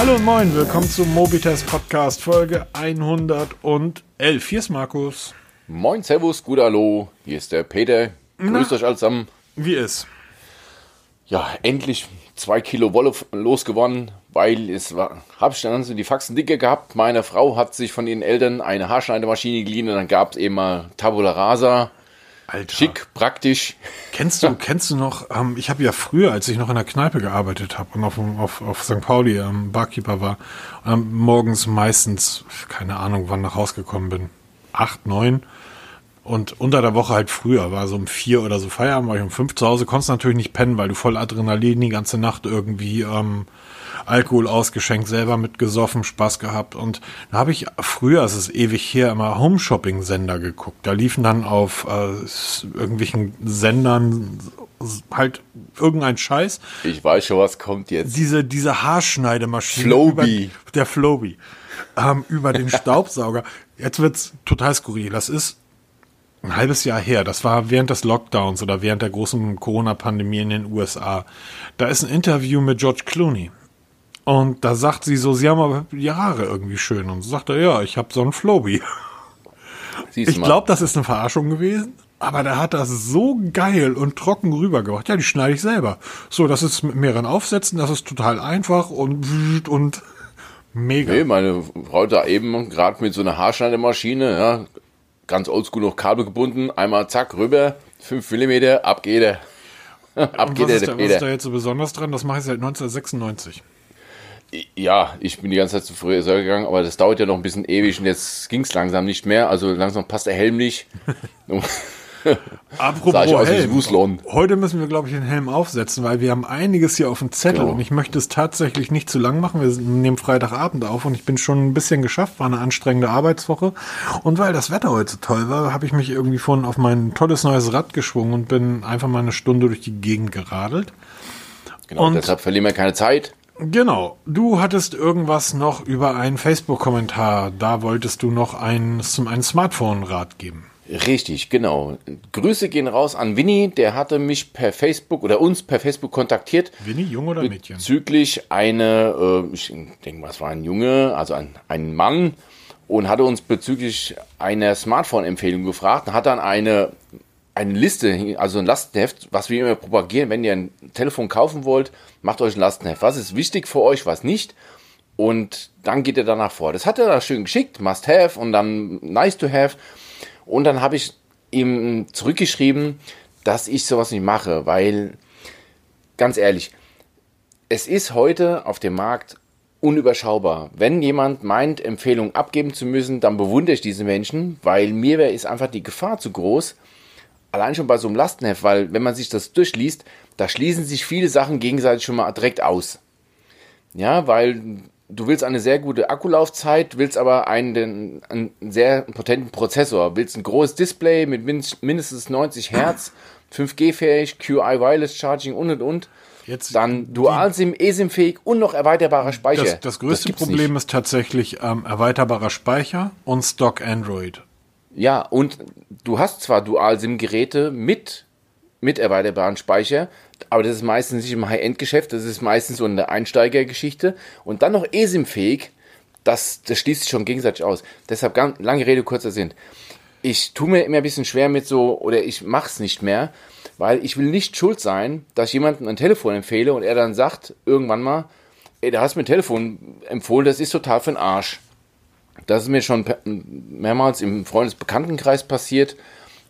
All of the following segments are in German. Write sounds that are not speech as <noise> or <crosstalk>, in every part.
Hallo und moin, willkommen zum Mobitest Podcast Folge 111. Hier ist Markus. Moin, Servus, gut Hallo. Hier ist der Peter. Grüßt euch allesamt. Wie ist? Ja, endlich zwei Kilo Wolle losgewonnen, weil es war, habe ich dann so die Faxen dicke gehabt. Meine Frau hat sich von ihren Eltern eine Haarschneidemaschine geliehen und dann gab es eben mal Tabula Rasa. Alter. Schick, praktisch. Kennst du, <laughs> kennst du noch, ähm, ich habe ja früher, als ich noch in der Kneipe gearbeitet habe und auf, auf, auf St. Pauli ähm, Barkeeper war, ähm, morgens meistens, keine Ahnung, wann nach Hause gekommen bin, acht, neun. Und unter der Woche halt früher, war so um vier oder so Feierabend, war ich um fünf zu Hause, konntest natürlich nicht pennen, weil du voll Adrenalin die ganze Nacht irgendwie ähm, Alkohol ausgeschenkt, selber mitgesoffen, Spaß gehabt. Und da habe ich früher, es ist ewig her, immer Home-Shopping-Sender geguckt. Da liefen dann auf äh, irgendwelchen Sendern halt irgendein Scheiß. Ich weiß schon, was kommt jetzt. Diese, diese Haarschneidemaschine. Flowbee. Über, der Flowbee. Ähm, über den <laughs> Staubsauger. Jetzt wird's total skurril. Das ist ein halbes Jahr her. Das war während des Lockdowns oder während der großen Corona-Pandemie in den USA. Da ist ein Interview mit George Clooney. Und da sagt sie so, sie haben aber die Haare irgendwie schön. Und so sagt er, ja, ich habe so einen Flowbee. Siehst Ich du mal. glaube, das ist eine Verarschung gewesen. Aber der hat das so geil und trocken rübergebracht. Ja, die schneide ich selber. So, das ist mit mehreren Aufsätzen, das ist total einfach und, und mega. Nee, meine Frau da eben gerade mit so einer Haarschneidemaschine, ja, ganz oldschool noch Kabel gebunden, einmal zack, rüber, 5 mm, ab geht er. <laughs> ab geht was er, ist, der da, was ist da jetzt so besonders dran? Das mache ich seit 1996. Ja, ich bin die ganze Zeit zu früh gegangen, aber das dauert ja noch ein bisschen ewig und jetzt ging es langsam nicht mehr. Also langsam passt der Helm nicht. <laughs> Apropos Helm. Heute müssen wir, glaube ich, den Helm aufsetzen, weil wir haben einiges hier auf dem Zettel Ja. und ich möchte es tatsächlich nicht zu lang machen. Wir nehmen Freitagabend auf und ich bin schon ein bisschen geschafft, war eine anstrengende Arbeitswoche. Und weil das Wetter heute so toll war, habe ich mich irgendwie vorhin auf mein tolles neues Rad geschwungen und bin einfach mal eine Stunde durch die Gegend geradelt. Genau, Und- deshalb verlieren wir keine Zeit. Genau. Du hattest irgendwas noch über einen Facebook-Kommentar. Da wolltest du noch ein, zum einen Smartphone-Rat geben. Richtig, genau. Grüße gehen raus an Winnie, der hatte mich per Facebook oder uns per Facebook kontaktiert. Winnie, Jung oder Mädchen? Bezüglich eine, äh, ich denke mal, es war ein Junge, also ein, ein Mann, und hatte uns bezüglich einer Smartphone-Empfehlung gefragt und hat dann eine, eine Liste, also ein Lastenheft, was wir immer propagieren, wenn ihr ein Telefon kaufen wollt, macht euch ein Lastenheft. Was ist wichtig für euch, was nicht? Und dann geht er danach vor. Das hat er da schön geschickt, must have und dann nice to have. Und dann habe ich ihm zurückgeschrieben, dass ich sowas nicht mache, weil, ganz ehrlich, es ist heute auf dem Markt unüberschaubar. Wenn jemand meint, Empfehlungen abgeben zu müssen, dann bewundere ich diese Menschen, weil mir ist einfach die Gefahr zu groß. Allein schon bei so einem Lastenheft, weil wenn man sich das durchliest, da schließen sich viele Sachen gegenseitig schon mal direkt aus. Ja, weil du willst eine sehr gute Akkulaufzeit, willst aber einen, einen sehr potenten Prozessor, willst ein großes Display mit min- mindestens 90 Hertz, 5G-fähig, QI Wireless Charging und und und. Jetzt Dann Dual-SIM, eSIM-fähig und noch erweiterbarer Speicher. Das, das größte gibt's Problem nicht. ist tatsächlich ähm, erweiterbarer Speicher und Stock Android. Ja, und du hast zwar Dual-SIM-Geräte mit, mit erweiterbaren Speicher, aber das ist meistens nicht im High-End-Geschäft, das ist meistens so eine Einsteigergeschichte. Und dann noch eSIM-fähig, das, das schließt sich schon gegenseitig aus. Deshalb ganz, lange Rede, kurzer Sinn. Ich tue mir immer ein bisschen schwer mit so, oder ich mach's nicht mehr, weil ich will nicht schuld sein, dass ich jemandem ein Telefon empfehle und er dann sagt, irgendwann mal, ey, da hast du mir ein Telefon empfohlen, das ist total für den Arsch. Das ist mir schon mehrmals im Freundesbekanntenkreis passiert.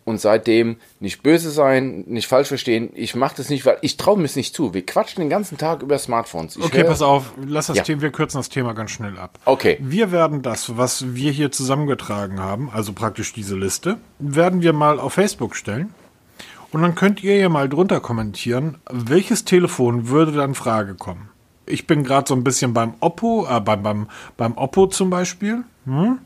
Und seitdem nicht böse sein, nicht falsch verstehen. Ich mache das nicht, weil ich traue mir es nicht zu. Wir quatschen den ganzen Tag über Smartphones. Ich Okay, pass auf, lass das Ja. Thema, wir kürzen das Thema ganz schnell ab. Okay. Wir werden das, was wir hier zusammengetragen haben, also praktisch diese Liste, werden wir mal auf Facebook stellen. Und dann könnt ihr ja mal drunter kommentieren, welches Telefon würde dann in Frage kommen. Ich bin gerade so ein bisschen beim Oppo, äh, beim, beim, beim Oppo zum Beispiel. Hm?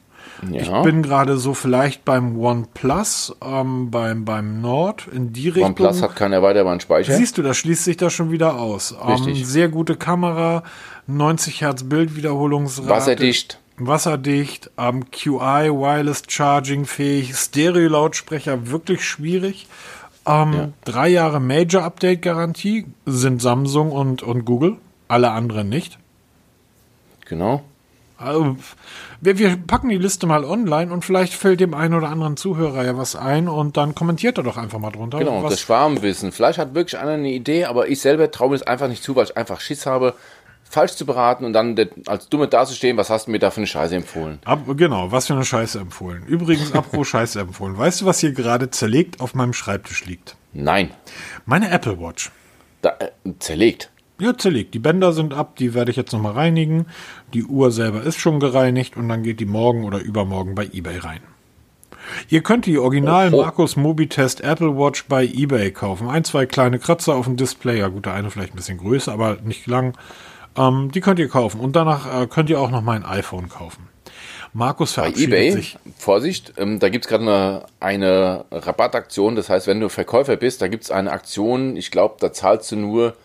Ich Ja. bin gerade so vielleicht beim OnePlus, ähm, beim, beim Nord, in die Richtung. OnePlus hat keinen erweiterbaren Speicher. Siehst du, das schließt sich da schon wieder aus. Ähm, sehr gute Kamera, 90 Hertz Bildwiederholungsrate. Wasserdicht. Wasserdicht, ähm, QI, Wireless Charging fähig, Stereo-Lautsprecher, wirklich schwierig. Ähm, Ja. Drei Jahre Major-Update-Garantie sind Samsung und, und Google, alle anderen nicht. Genau. Also, wir, wir packen die Liste mal online und vielleicht fällt dem einen oder anderen Zuhörer ja was ein und dann kommentiert er doch einfach mal drunter. Genau, das Schwarmwissen. Vielleicht hat wirklich einer eine Idee, aber ich selber traue mir das einfach nicht zu, weil ich einfach Schiss habe, falsch zu beraten und dann als Dumme dazustehen, was hast du mir da für eine Scheiße empfohlen? Ab, genau, was für eine Scheiße empfohlen. Übrigens, apropos <laughs> Scheiße empfohlen. Weißt du, was hier gerade zerlegt auf meinem Schreibtisch liegt? Nein, Meine Apple Watch. da, äh, zerlegt. Ja, zerlegt. Die Bänder sind ab, die werde ich jetzt nochmal reinigen. Die Uhr selber ist schon gereinigt und dann geht die morgen oder übermorgen bei eBay rein. Ihr könnt die Original Oh, oh. Markus Mobitest Apple Watch bei eBay kaufen. Ein, zwei kleine Kratzer auf dem Display. Ja gut, der eine vielleicht ein bisschen größer, aber nicht lang. Ähm, die könnt ihr kaufen. Und danach äh, könnt ihr auch noch mein iPhone kaufen. Markus Bei verabschiedet eBay, sich. Vorsicht, ähm, da gibt's gerade eine, eine Rabattaktion. Das heißt, wenn du Verkäufer bist, da gibt's eine Aktion, ich glaube, da zahlst du nur,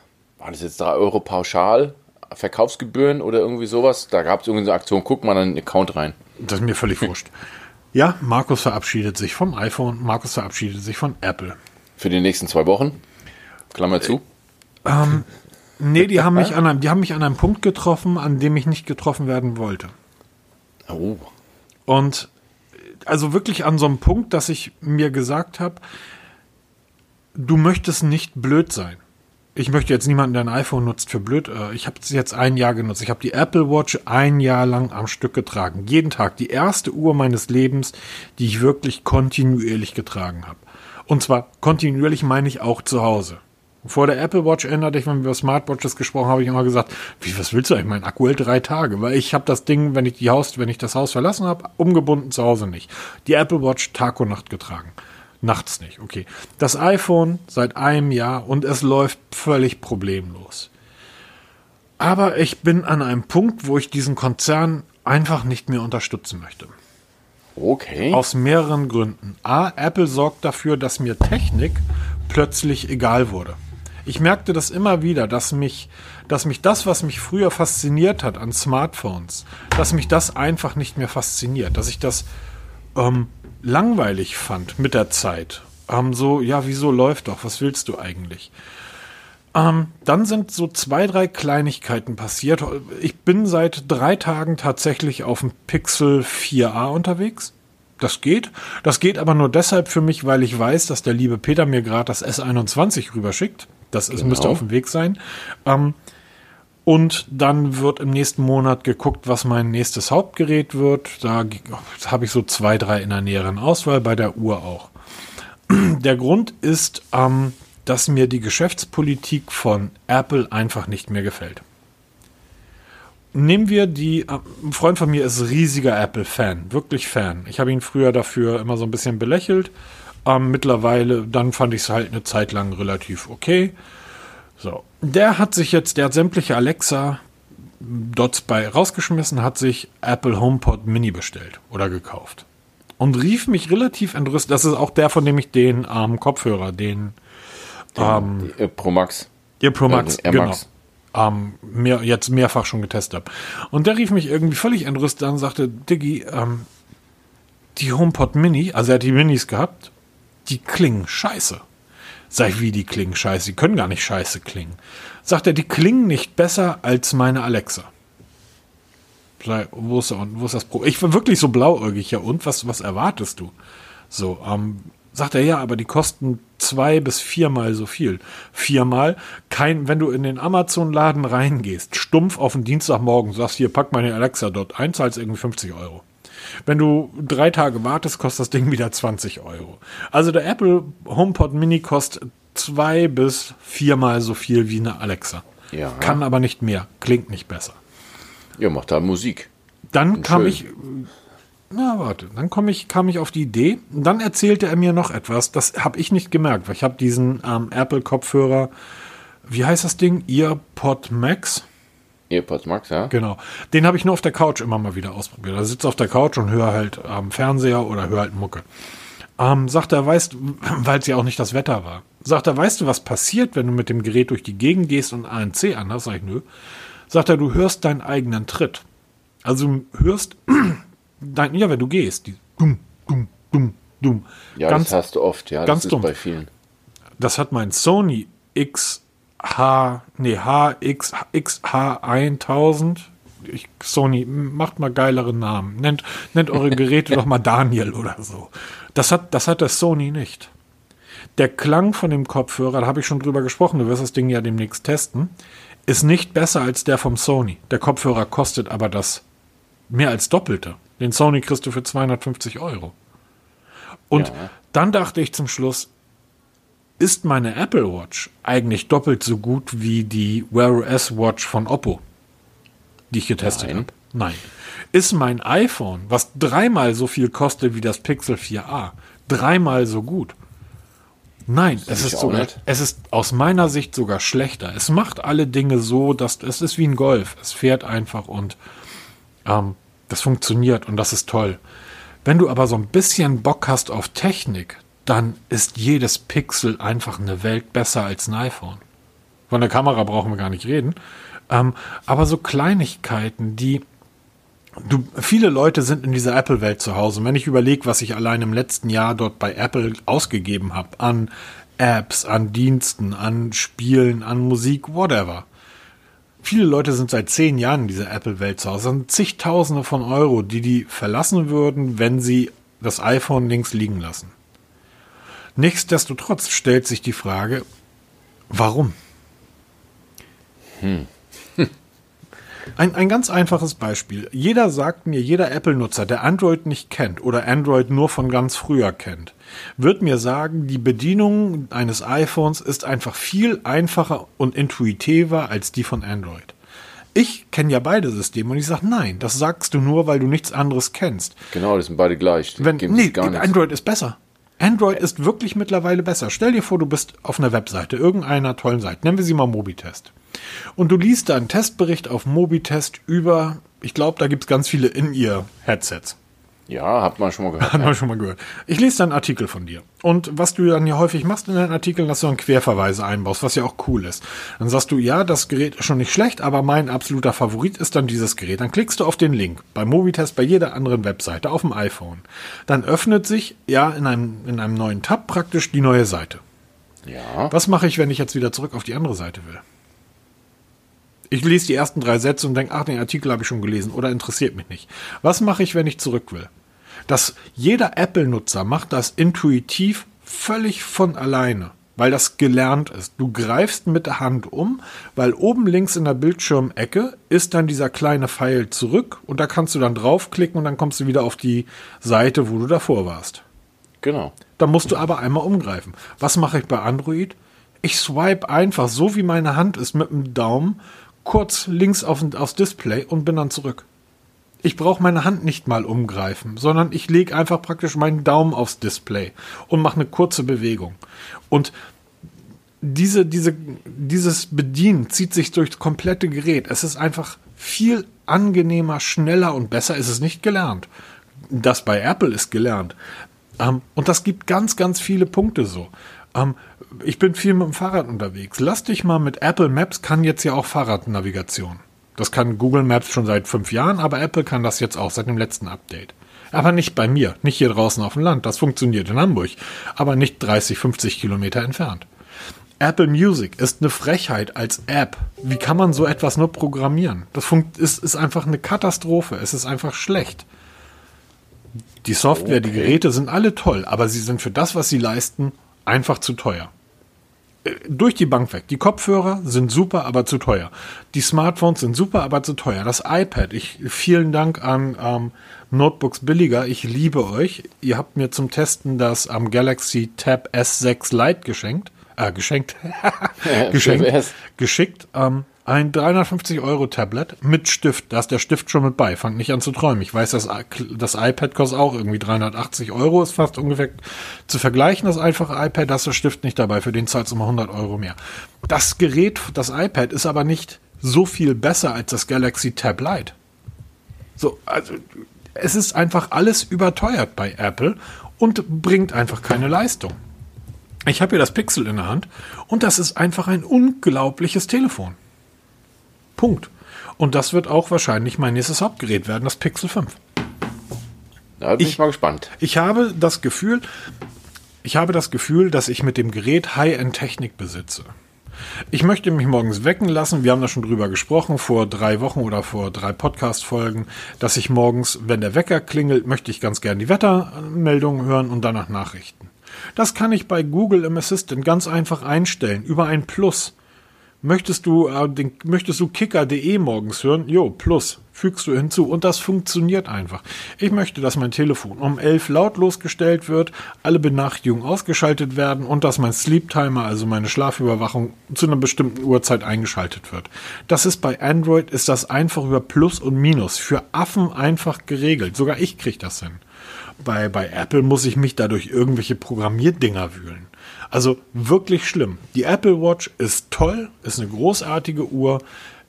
waren das jetzt 3 Euro pauschal, Verkaufsgebühren oder irgendwie sowas. Da gab's irgendwie so eine Aktion, guck mal in den Account rein. Das ist mir völlig <laughs> wurscht. Ja, Markus verabschiedet sich vom iPhone. Markus verabschiedet sich von Apple. Für die nächsten zwei Wochen. Klammer zu. Nee, die haben <laughs> mich an einem, die haben mich an einem Punkt getroffen, an dem ich nicht getroffen werden wollte. Oh. Und also wirklich an so einem Punkt, dass ich mir gesagt habe, du möchtest nicht blöd sein. Ich möchte jetzt niemanden, der ein iPhone nutzt, für blöd. äh, Ich habe es jetzt ein Jahr genutzt. Ich habe die Apple Watch ein Jahr lang am Stück getragen. Jeden Tag. Die erste Uhr meines Lebens, die ich wirklich kontinuierlich getragen habe. Und zwar kontinuierlich meine ich auch zu Hause. Vor der Apple Watch erinnerte ich, wenn wir über Smartwatches gesprochen haben, habe ich immer gesagt, wie, was willst du eigentlich? Mein Akku hält drei Tage, weil ich habe das Ding, wenn ich die Haus, wenn ich das Haus verlassen habe, umgebunden zu Hause nicht. Die Apple Watch Tag und Nacht getragen. Nachts nicht, okay. Das iPhone seit einem Jahr und es läuft völlig problemlos. Aber ich bin an einem Punkt, wo ich diesen Konzern einfach nicht mehr unterstützen möchte. Okay. Aus mehreren Gründen. A, Apple sorgt dafür, dass mir Technik plötzlich egal wurde. Ich merkte das immer wieder, dass mich, dass mich das, was mich früher fasziniert hat an Smartphones, dass mich das einfach nicht mehr fasziniert, dass ich das ähm, langweilig fand mit der Zeit. Ähm, so, ja, wieso läuft doch? Was willst du eigentlich? Ähm, dann sind so zwei, drei Kleinigkeiten passiert. Ich bin seit drei Tagen tatsächlich auf dem Pixel 4a unterwegs. Das geht. Das geht aber nur deshalb für mich, weil ich weiß, dass der liebe Peter mir gerade das S21 rüberschickt. Das ist, müsste auf dem Weg sein. Ähm, und dann wird im nächsten Monat geguckt, was mein nächstes Hauptgerät wird. Da habe ich so zwei, drei in der näheren Auswahl, bei der Uhr auch. <clears throat> Der Grund ist, ähm, dass mir die Geschäftspolitik von Apple einfach nicht mehr gefällt. Nehmen wir die, äh, ein Freund von mir ist riesiger Apple-Fan, wirklich Fan. Ich habe ihn früher dafür immer so ein bisschen belächelt. Ähm, mittlerweile, dann fand ich es halt eine Zeit lang relativ okay. So, der hat sich jetzt, der hat sämtliche Alexa Dots bei rausgeschmissen, hat sich Apple HomePod Mini bestellt oder gekauft. Und rief mich relativ entrüstet. Das ist auch der, von dem ich den ähm, Kopfhörer, den ähm, Die, äh, Pro Max. Ihr Pro Max, Air genau. Ähm, mehr, jetzt mehrfach schon getestet habe. Und der rief mich irgendwie völlig entrüstet an und sagte, Diggi, ähm, die HomePod Mini, also er hat die Minis gehabt, die klingen scheiße. Sag ich, wie die klingen scheiße? Die können gar nicht scheiße klingen. Sagt er, die klingen nicht besser als meine Alexa. Sag, wo ist, wo ist das Problem? Ich war wirklich so blauäugig, ja und? Was, was erwartest du? So, ähm, sagt er, ja, aber die kosten zwei bis viermal so viel. Viermal, kein, wenn du in den Amazon-Laden reingehst, stumpf auf den Dienstagmorgen, sagst, hier, pack meine Alexa dort ein, zahlst irgendwie 50 Euro. Wenn du drei Tage wartest, kostet das Ding wieder 20 Euro. Also der Apple HomePod Mini kostet zwei bis viermal so viel wie eine Alexa. Ja. Kann aber nicht mehr, klingt nicht besser. Ja, macht da Musik. Dann kam schön. ich, na warte, dann komm ich, kam ich auf die Idee. Und dann erzählte er mir noch etwas, das habe ich nicht gemerkt, weil ich habe diesen ähm, Apple-Kopfhörer, wie heißt das Ding? EarPod Max? AirPods Max, ja? Genau. Den habe ich nur auf der Couch immer mal wieder ausprobiert. Da sitze auf der Couch und höre halt am Fernseher oder höre halt Mucke. Ähm, sagt er, weißt du, <clears throat> weil es ja auch nicht das Wetter war. Sagt er, weißt du, was passiert, wenn du mit dem Gerät durch die Gegend gehst und ANC anhast? Sag ich, nö. Sagt er, du hörst deinen eigenen Tritt. Also du hörst, <clears throat> dein, ja, wenn du gehst, die dumm, dumm, dumm, dumm. Ja, ganz, das hast du oft, ja. ganz das ist dumm. bei vielen. das hat mein Sony XH, nee, HX, XH1000 ich, Sony, macht mal geilere Namen. Nennt, nennt eure <laughs> Geräte doch mal Daniel oder so. Das hat, das hat der Sony nicht. Der Klang von dem Kopfhörer, da habe ich schon drüber gesprochen, du wirst das Ding ja demnächst testen, ist nicht besser als der vom Sony. Der Kopfhörer kostet aber das mehr als Doppelte. Den Sony kriegst du für 250 Euro. Und ja. dann dachte ich zum Schluss, ist meine Apple Watch eigentlich doppelt so gut wie die Wear OS Watch von Oppo, die ich getestet habe? Nein. Ist mein iPhone, was dreimal so viel kostet wie das Pixel 4a, dreimal so gut? Nein, es ist sogar, es ist aus meiner Sicht sogar schlechter. Es macht alle Dinge so, dass es ist wie ein Golf. Es fährt einfach und ähm, das funktioniert und das ist toll. Wenn du aber so ein bisschen Bock hast auf Technik, dann ist jedes Pixel einfach eine Welt besser als ein iPhone. Von der Kamera brauchen wir gar nicht reden. Ähm, aber so Kleinigkeiten, die du, viele Leute sind in dieser Apple-Welt zu Hause. Und wenn ich überlege, was ich allein im letzten Jahr dort bei Apple ausgegeben habe, an Apps, an Diensten, an Spielen, an Musik, whatever. Viele Leute sind seit zehn Jahren in dieser Apple-Welt zu Hause. Das sind zigtausende von Euro, die die verlassen würden, wenn sie das iPhone links liegen lassen. Nichtsdestotrotz stellt sich die Frage, warum? Hm. Ein, ein ganz einfaches Beispiel. Jeder sagt mir, jeder Apple-Nutzer, der Android nicht kennt oder Android nur von ganz früher kennt, wird mir sagen, die Bedienung eines iPhones ist einfach viel einfacher und intuitiver als die von Android. Ich kenne ja beide Systeme und ich sage, nein, das sagst du nur, weil du nichts anderes kennst. Genau, das sind beide gleich. Wenn, nee, Android ist besser. Android ist wirklich mittlerweile besser. Stell dir vor, du bist auf einer Webseite, irgendeiner tollen Seite. Nennen wir sie mal Mobitest. Und du liest da einen Testbericht auf Mobitest über, ich glaube, da gibt es ganz viele In-Ear-Headsets. Ja, hat man schon mal gehört. Hat man schon mal gehört. Ich lese da einen Artikel von dir. Und was du dann hier häufig machst in deinen Artikeln, dass du dann Querverweise einbaust, was ja auch cool ist. Dann sagst du, ja, das Gerät ist schon nicht schlecht, aber mein absoluter Favorit ist dann dieses Gerät. Dann klickst du auf den Link bei Mobitest, bei jeder anderen Webseite auf dem iPhone. Dann öffnet sich ja in einem, in einem neuen Tab praktisch die neue Seite. Ja. Was mache ich, wenn ich jetzt wieder zurück auf die andere Seite will? Ich lese die ersten drei Sätze und denke, ach, den Artikel habe ich schon gelesen oder interessiert mich nicht. Was mache ich, wenn ich zurück will? Dass jeder Apple-Nutzer macht das intuitiv völlig von alleine, weil das gelernt ist. Du greifst mit der Hand um, weil oben links in der Bildschirmecke ist dann dieser kleine Pfeil zurück und da kannst du dann draufklicken und dann kommst du wieder auf die Seite, wo du davor warst. Genau. Da musst du aber einmal umgreifen. Was mache ich bei Android? Ich swipe einfach so wie meine Hand ist mit dem Daumen kurz links auf, aufs Display und bin dann zurück. Ich brauche meine Hand nicht mal umgreifen, sondern ich lege einfach praktisch meinen Daumen aufs Display und mache eine kurze Bewegung. Und diese, diese, dieses Bedienen zieht sich durchs komplette Gerät. Es ist einfach viel angenehmer, schneller und besser ist es nicht gelernt. Das bei Apple ist gelernt. Ähm, und das gibt ganz, ganz viele Punkte so. Ähm, ich bin viel mit dem Fahrrad unterwegs. Lass dich mal mit Apple Maps kann jetzt ja auch Fahrradnavigation. Das kann Google Maps schon seit fünf Jahren, aber Apple kann das jetzt auch seit dem letzten Update. Aber nicht bei mir, nicht hier draußen auf dem Land. Das funktioniert in Hamburg, aber nicht 30, 50 Kilometer entfernt. Apple Music ist eine Frechheit als App. Wie kann man so etwas nur programmieren? Das ist, ist einfach eine Katastrophe. Es ist einfach schlecht. Die Software, okay. die Geräte sind alle toll, aber sie sind für das, was sie leisten, einfach zu teuer. Durch die Bank weg. Die Kopfhörer sind super, aber zu teuer. Die Smartphones sind super, aber zu teuer. Das iPad, ich vielen Dank an ähm, Notebooks Billiger. Ich liebe euch. Ihr habt mir zum Testen das am ähm, Galaxy Tab S6 Lite geschenkt. Äh, geschenkt. <laughs> geschenkt. geschickt. Ähm, ein 350 Euro Tablet mit Stift. Da ist der Stift schon mit bei. Fangt nicht an zu träumen. Ich weiß, das, das iPad kostet auch irgendwie 380 Euro. Ist fast ungefähr zu vergleichen. Das einfache iPad, da ist der Stift nicht dabei. Für den zahlt du mal 100 Euro mehr. Das Gerät, das iPad, ist aber nicht so viel besser als das Galaxy Tab Lite. So, also, es ist einfach alles überteuert bei Apple und bringt einfach keine Leistung. Ich habe hier das Pixel in der Hand und das ist einfach ein unglaubliches Telefon. Punkt. Und das wird auch wahrscheinlich mein nächstes Hauptgerät werden, das Pixel 5. Da bin ich, ich mal gespannt. Ich habe das Gefühl, ich habe das Gefühl, dass ich mit dem Gerät High-End-Technik besitze. Ich möchte mich morgens wecken lassen. Wir haben da schon drüber gesprochen, vor drei Wochen oder vor drei Podcast-Folgen, dass ich morgens, wenn der Wecker klingelt, möchte ich ganz gern die Wettermeldungen hören und danach Nachrichten. Das kann ich bei Google im Assistant ganz einfach einstellen, über ein Plus. Möchtest du, äh, den, möchtest du kicker.de morgens hören? Jo, plus. Fügst du hinzu. Und das funktioniert einfach. Ich möchte, dass mein Telefon um 11 lautlos gestellt wird, alle Benachrichtigungen ausgeschaltet werden und dass mein Sleep Timer, also meine Schlafüberwachung, zu einer bestimmten Uhrzeit eingeschaltet wird. Das ist bei Android, ist das einfach über Plus und Minus. Für Affen einfach geregelt. Sogar ich krieg das hin. Bei, bei Apple muss ich mich dadurch irgendwelche Programmierdinger wühlen. Also wirklich schlimm. Die Apple Watch ist toll, ist eine großartige Uhr,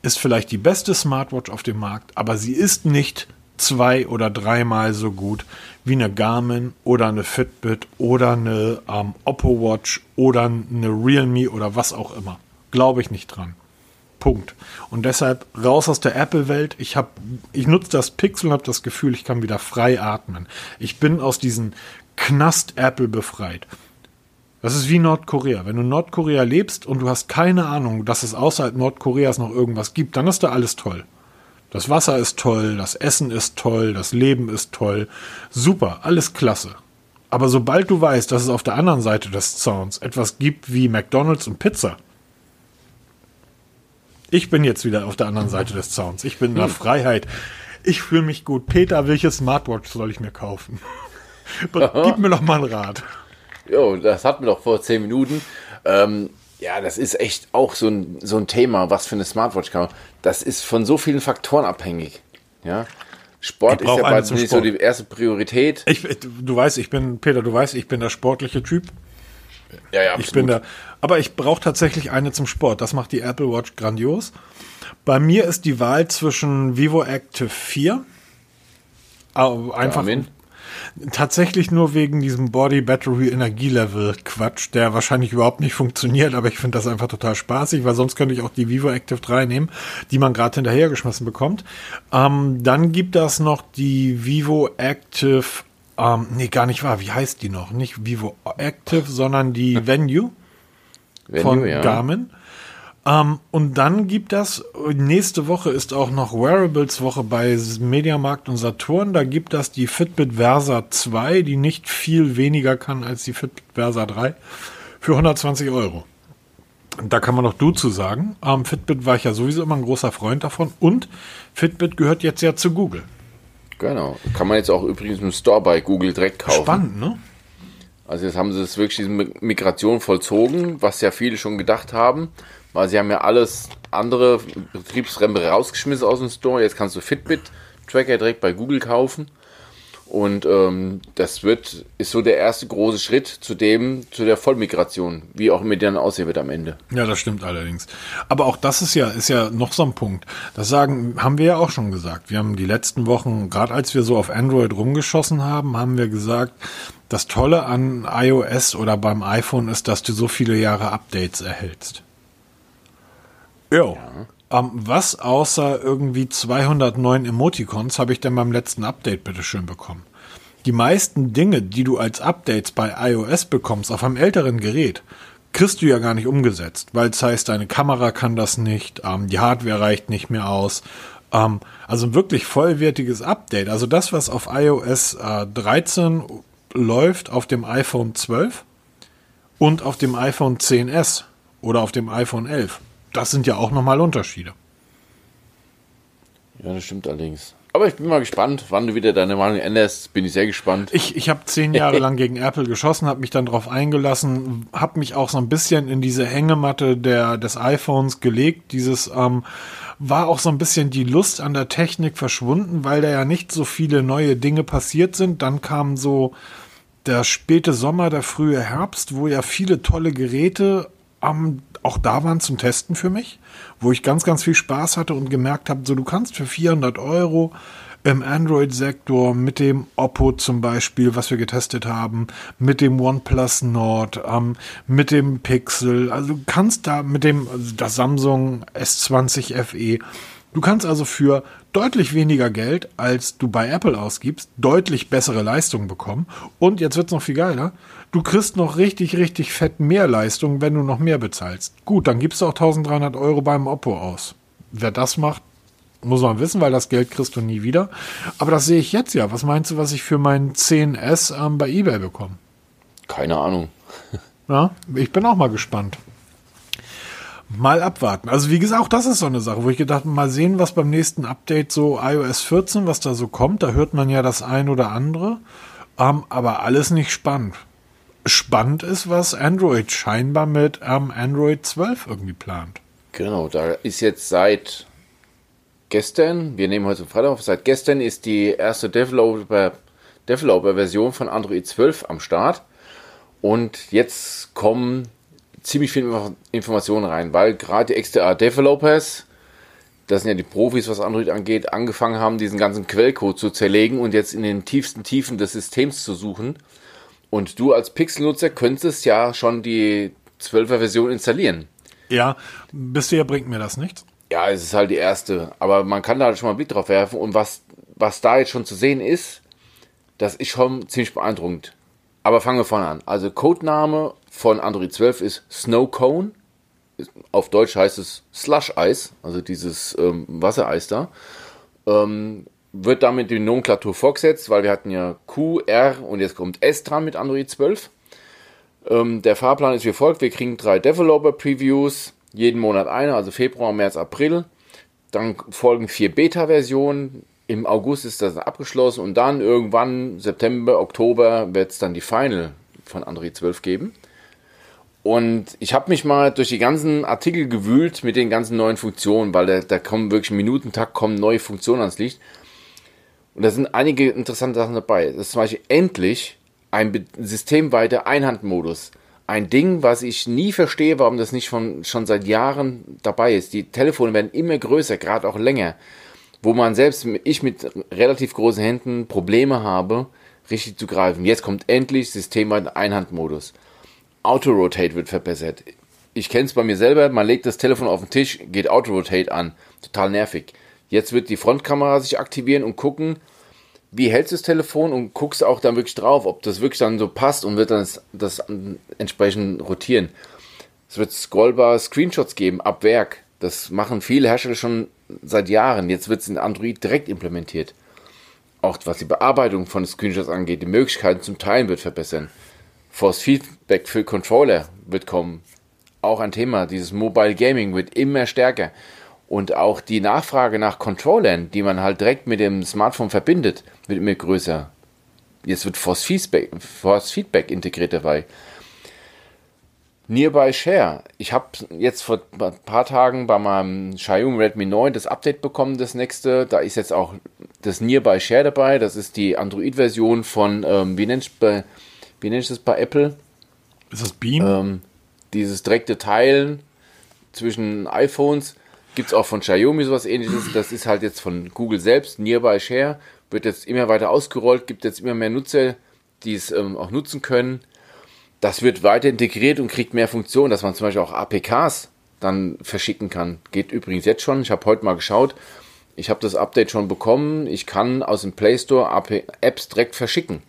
ist vielleicht die beste Smartwatch auf dem Markt, aber sie ist nicht zwei oder dreimal so gut wie eine Garmin oder eine Fitbit oder eine ähm, Oppo Watch oder eine Realme oder was auch immer. Glaube ich nicht dran. Punkt. Und deshalb raus aus der Apple-Welt. Ich ich nutze das Pixel und habe das Gefühl, ich kann wieder frei atmen. Ich bin aus diesem Knast Apple befreit. Das ist wie Nordkorea. Wenn du in Nordkorea lebst und du hast keine Ahnung, dass es außerhalb Nordkoreas noch irgendwas gibt, dann ist da alles toll. Das Wasser ist toll, das Essen ist toll, das Leben ist toll. Super, alles klasse. Aber sobald du weißt, dass es auf der anderen Seite des Zauns etwas gibt wie McDonalds und Pizza, ich bin jetzt wieder auf der anderen Seite des Zauns. Ich bin in der hm. Freiheit. Ich fühle mich gut. Peter, welche Smartwatch soll ich mir kaufen? <laughs> <laughs> Gib mir doch mal einen Rat. Jo, das hatten wir doch vor zehn Minuten. Ähm, ja, das ist echt auch so ein, so ein Thema, was für eine Smartwatch kann. Das ist von so vielen Faktoren abhängig. Ja. Sport ist ja bald nicht so die erste Priorität. Ich, du weißt, ich bin, Peter, du weißt, ich bin der sportliche Typ. Ja, ja, absolut. Ich bin da, aber ich brauche tatsächlich eine zum Sport. Das macht die Apple Watch grandios. Bei mir ist die Wahl zwischen Vivo Active 4. Einfach, ja, Tatsächlich nur wegen diesem Body Battery Energielevel Quatsch, der wahrscheinlich überhaupt nicht <laughs> funktioniert, aber ich finde das einfach total spaßig, weil sonst könnte ich auch die Vivo Active 3 nehmen, die man gerade hinterhergeschmissen bekommt. Ähm, dann gibt es noch die Vivo Active, ähm, nee, gar nicht wahr, wie heißt die noch? Nicht Vivo Active, sondern die Venue, Venue von ja. Garmin. Ähm, und dann gibt das, nächste Woche ist auch noch Wearables Woche bei Mediamarkt und Saturn. Da gibt das die Fitbit Versa 2, die nicht viel weniger kann als die Fitbit Versa 3, für 120 Euro. Da kann man noch du zu sagen. Ähm, Fitbit war ich ja sowieso immer ein großer Freund davon. Und Fitbit gehört jetzt ja zu Google. Genau. Kann man jetzt auch übrigens im Store bei Google direkt kaufen. Spannend, ne? Also jetzt haben sie es wirklich diese Migration vollzogen, was ja viele schon gedacht haben weil sie haben ja alles andere Betriebsrempe rausgeschmissen aus dem Store. Jetzt kannst du Fitbit-Tracker direkt bei Google kaufen. Und ähm, das wird, ist so der erste große Schritt zu dem, zu der Vollmigration, wie auch mit denen aussehen wird am Ende. Ja, das stimmt allerdings. Aber auch das ist ja, ist ja noch so ein Punkt. Das sagen, haben wir ja auch schon gesagt. Wir haben die letzten Wochen, gerade als wir so auf Android rumgeschossen haben, haben wir gesagt, das Tolle an iOS oder beim iPhone ist, dass du so viele Jahre Updates erhältst. Jo. Ja. Ähm, was außer irgendwie 209 Emoticons habe ich denn beim letzten Update bitte schön bekommen? Die meisten Dinge, die du als Updates bei iOS bekommst auf einem älteren Gerät, kriegst du ja gar nicht umgesetzt, weil es heißt, deine Kamera kann das nicht, ähm, die Hardware reicht nicht mehr aus. Ähm, also ein wirklich vollwertiges Update. Also das, was auf iOS äh, 13 läuft, auf dem iPhone 12 und auf dem iPhone 10s oder auf dem iPhone 11 das sind ja auch nochmal Unterschiede. Ja, das stimmt allerdings. Aber ich bin mal gespannt, wann du wieder deine Meinung änderst. Bin ich sehr gespannt. Ich, ich habe zehn Jahre <laughs> lang gegen Apple geschossen, habe mich dann darauf eingelassen, habe mich auch so ein bisschen in diese Hängematte der, des iPhones gelegt. Dieses ähm, war auch so ein bisschen die Lust an der Technik verschwunden, weil da ja nicht so viele neue Dinge passiert sind. Dann kam so der späte Sommer, der frühe Herbst, wo ja viele tolle Geräte am auch da waren zum Testen für mich, wo ich ganz, ganz viel Spaß hatte und gemerkt habe, so du kannst für 400 Euro im Android-Sektor mit dem Oppo zum Beispiel, was wir getestet haben, mit dem OnePlus Nord, ähm, mit dem Pixel, also du kannst da mit dem, also das Samsung S20 FE, Du kannst also für deutlich weniger Geld, als du bei Apple ausgibst, deutlich bessere Leistung bekommen. Und jetzt wird's noch viel geiler. Du kriegst noch richtig, richtig fett mehr Leistung, wenn du noch mehr bezahlst. Gut, dann gibst du auch 1300 Euro beim Oppo aus. Wer das macht, muss man wissen, weil das Geld kriegst du nie wieder. Aber das sehe ich jetzt ja. Was meinst du, was ich für meinen 10S ähm, bei eBay bekomme? Keine Ahnung. Ja, ich bin auch mal gespannt. Mal abwarten. Also wie gesagt, auch das ist so eine Sache, wo ich gedacht, mal sehen, was beim nächsten Update so iOS 14, was da so kommt. Da hört man ja das ein oder andere. Ähm, aber alles nicht spannend. Spannend ist, was Android scheinbar mit ähm, Android 12 irgendwie plant. Genau, da ist jetzt seit gestern, wir nehmen heute Freitag auf, seit gestern ist die erste Developer, Developer-Version von Android 12 am Start. Und jetzt kommen ziemlich viele Informationen rein, weil gerade die XDR-Developers, das sind ja die Profis, was Android angeht, angefangen haben, diesen ganzen Quellcode zu zerlegen und jetzt in den tiefsten Tiefen des Systems zu suchen. Und du als Pixel-Nutzer könntest ja schon die 12er Version installieren. Ja, bisher bringt mir das nichts. Ja, es ist halt die erste, aber man kann da halt schon mal einen Blick drauf werfen und was, was da jetzt schon zu sehen ist, das ist schon ziemlich beeindruckend. Aber fangen wir vorne an. Also Codename von Android 12 ist Snow Cone. Auf Deutsch heißt es Slush Eis, also dieses ähm, Wassereis da. Ähm, wird damit die Nomenklatur vorgesetzt, weil wir hatten ja Q, R und jetzt kommt S dran mit Android 12. Ähm, der Fahrplan ist wie folgt: Wir kriegen drei Developer-Previews, jeden Monat eine, also Februar, März, April. Dann folgen vier Beta-Versionen, im August ist das abgeschlossen und dann irgendwann September, Oktober wird es dann die Final von Android 12 geben. Und ich habe mich mal durch die ganzen Artikel gewühlt mit den ganzen neuen Funktionen, weil da, da kommen wirklich im Minutentakt kommen neue Funktionen ans Licht. Und da sind einige interessante Sachen dabei. Das ist zum Beispiel endlich ein systemweiter Einhandmodus. Ein Ding, was ich nie verstehe, warum das nicht schon, schon seit Jahren dabei ist. Die Telefone werden immer größer, gerade auch länger wo man selbst, ich mit relativ großen Händen Probleme habe, richtig zu greifen. Jetzt kommt endlich System Einhandmodus. Auto-Rotate wird verbessert. Ich kenne es bei mir selber, man legt das Telefon auf den Tisch, geht Auto-Rotate an. Total nervig. Jetzt wird die Frontkamera sich aktivieren und gucken, wie hältst du das Telefon und guckst auch dann wirklich drauf, ob das wirklich dann so passt und wird dann das, das entsprechend rotieren. Es wird scrollbare Screenshots geben ab Werk. Das machen viele Hersteller schon seit Jahren. Jetzt wird es in Android direkt implementiert. Auch was die Bearbeitung von Screenshots angeht, die Möglichkeiten zum Teilen wird verbessern. Force Feedback für Controller wird kommen. Auch ein Thema. Dieses Mobile Gaming wird immer stärker. Und auch die Nachfrage nach Controllern, die man halt direkt mit dem Smartphone verbindet, wird immer größer. Jetzt wird Force Feedback, Force Feedback integriert dabei. Nearby Share. Ich habe jetzt vor ein paar Tagen bei meinem Xiaomi Redmi 9 das Update bekommen, das nächste. Da ist jetzt auch das Nearby Share dabei. Das ist die Android-Version von, ähm, wie nennt es bei Apple? Ist das Beam? Ähm, dieses direkte Teilen zwischen iPhones gibt es auch von Xiaomi sowas ähnliches. Das ist halt jetzt von Google selbst. Nearby Share wird jetzt immer weiter ausgerollt, gibt jetzt immer mehr Nutzer, die es ähm, auch nutzen können das wird weiter integriert und kriegt mehr Funktionen, dass man zum Beispiel auch APKs dann verschicken kann. Geht übrigens jetzt schon. Ich habe heute mal geschaut. Ich habe das Update schon bekommen. Ich kann aus dem Play Store Apps direkt verschicken.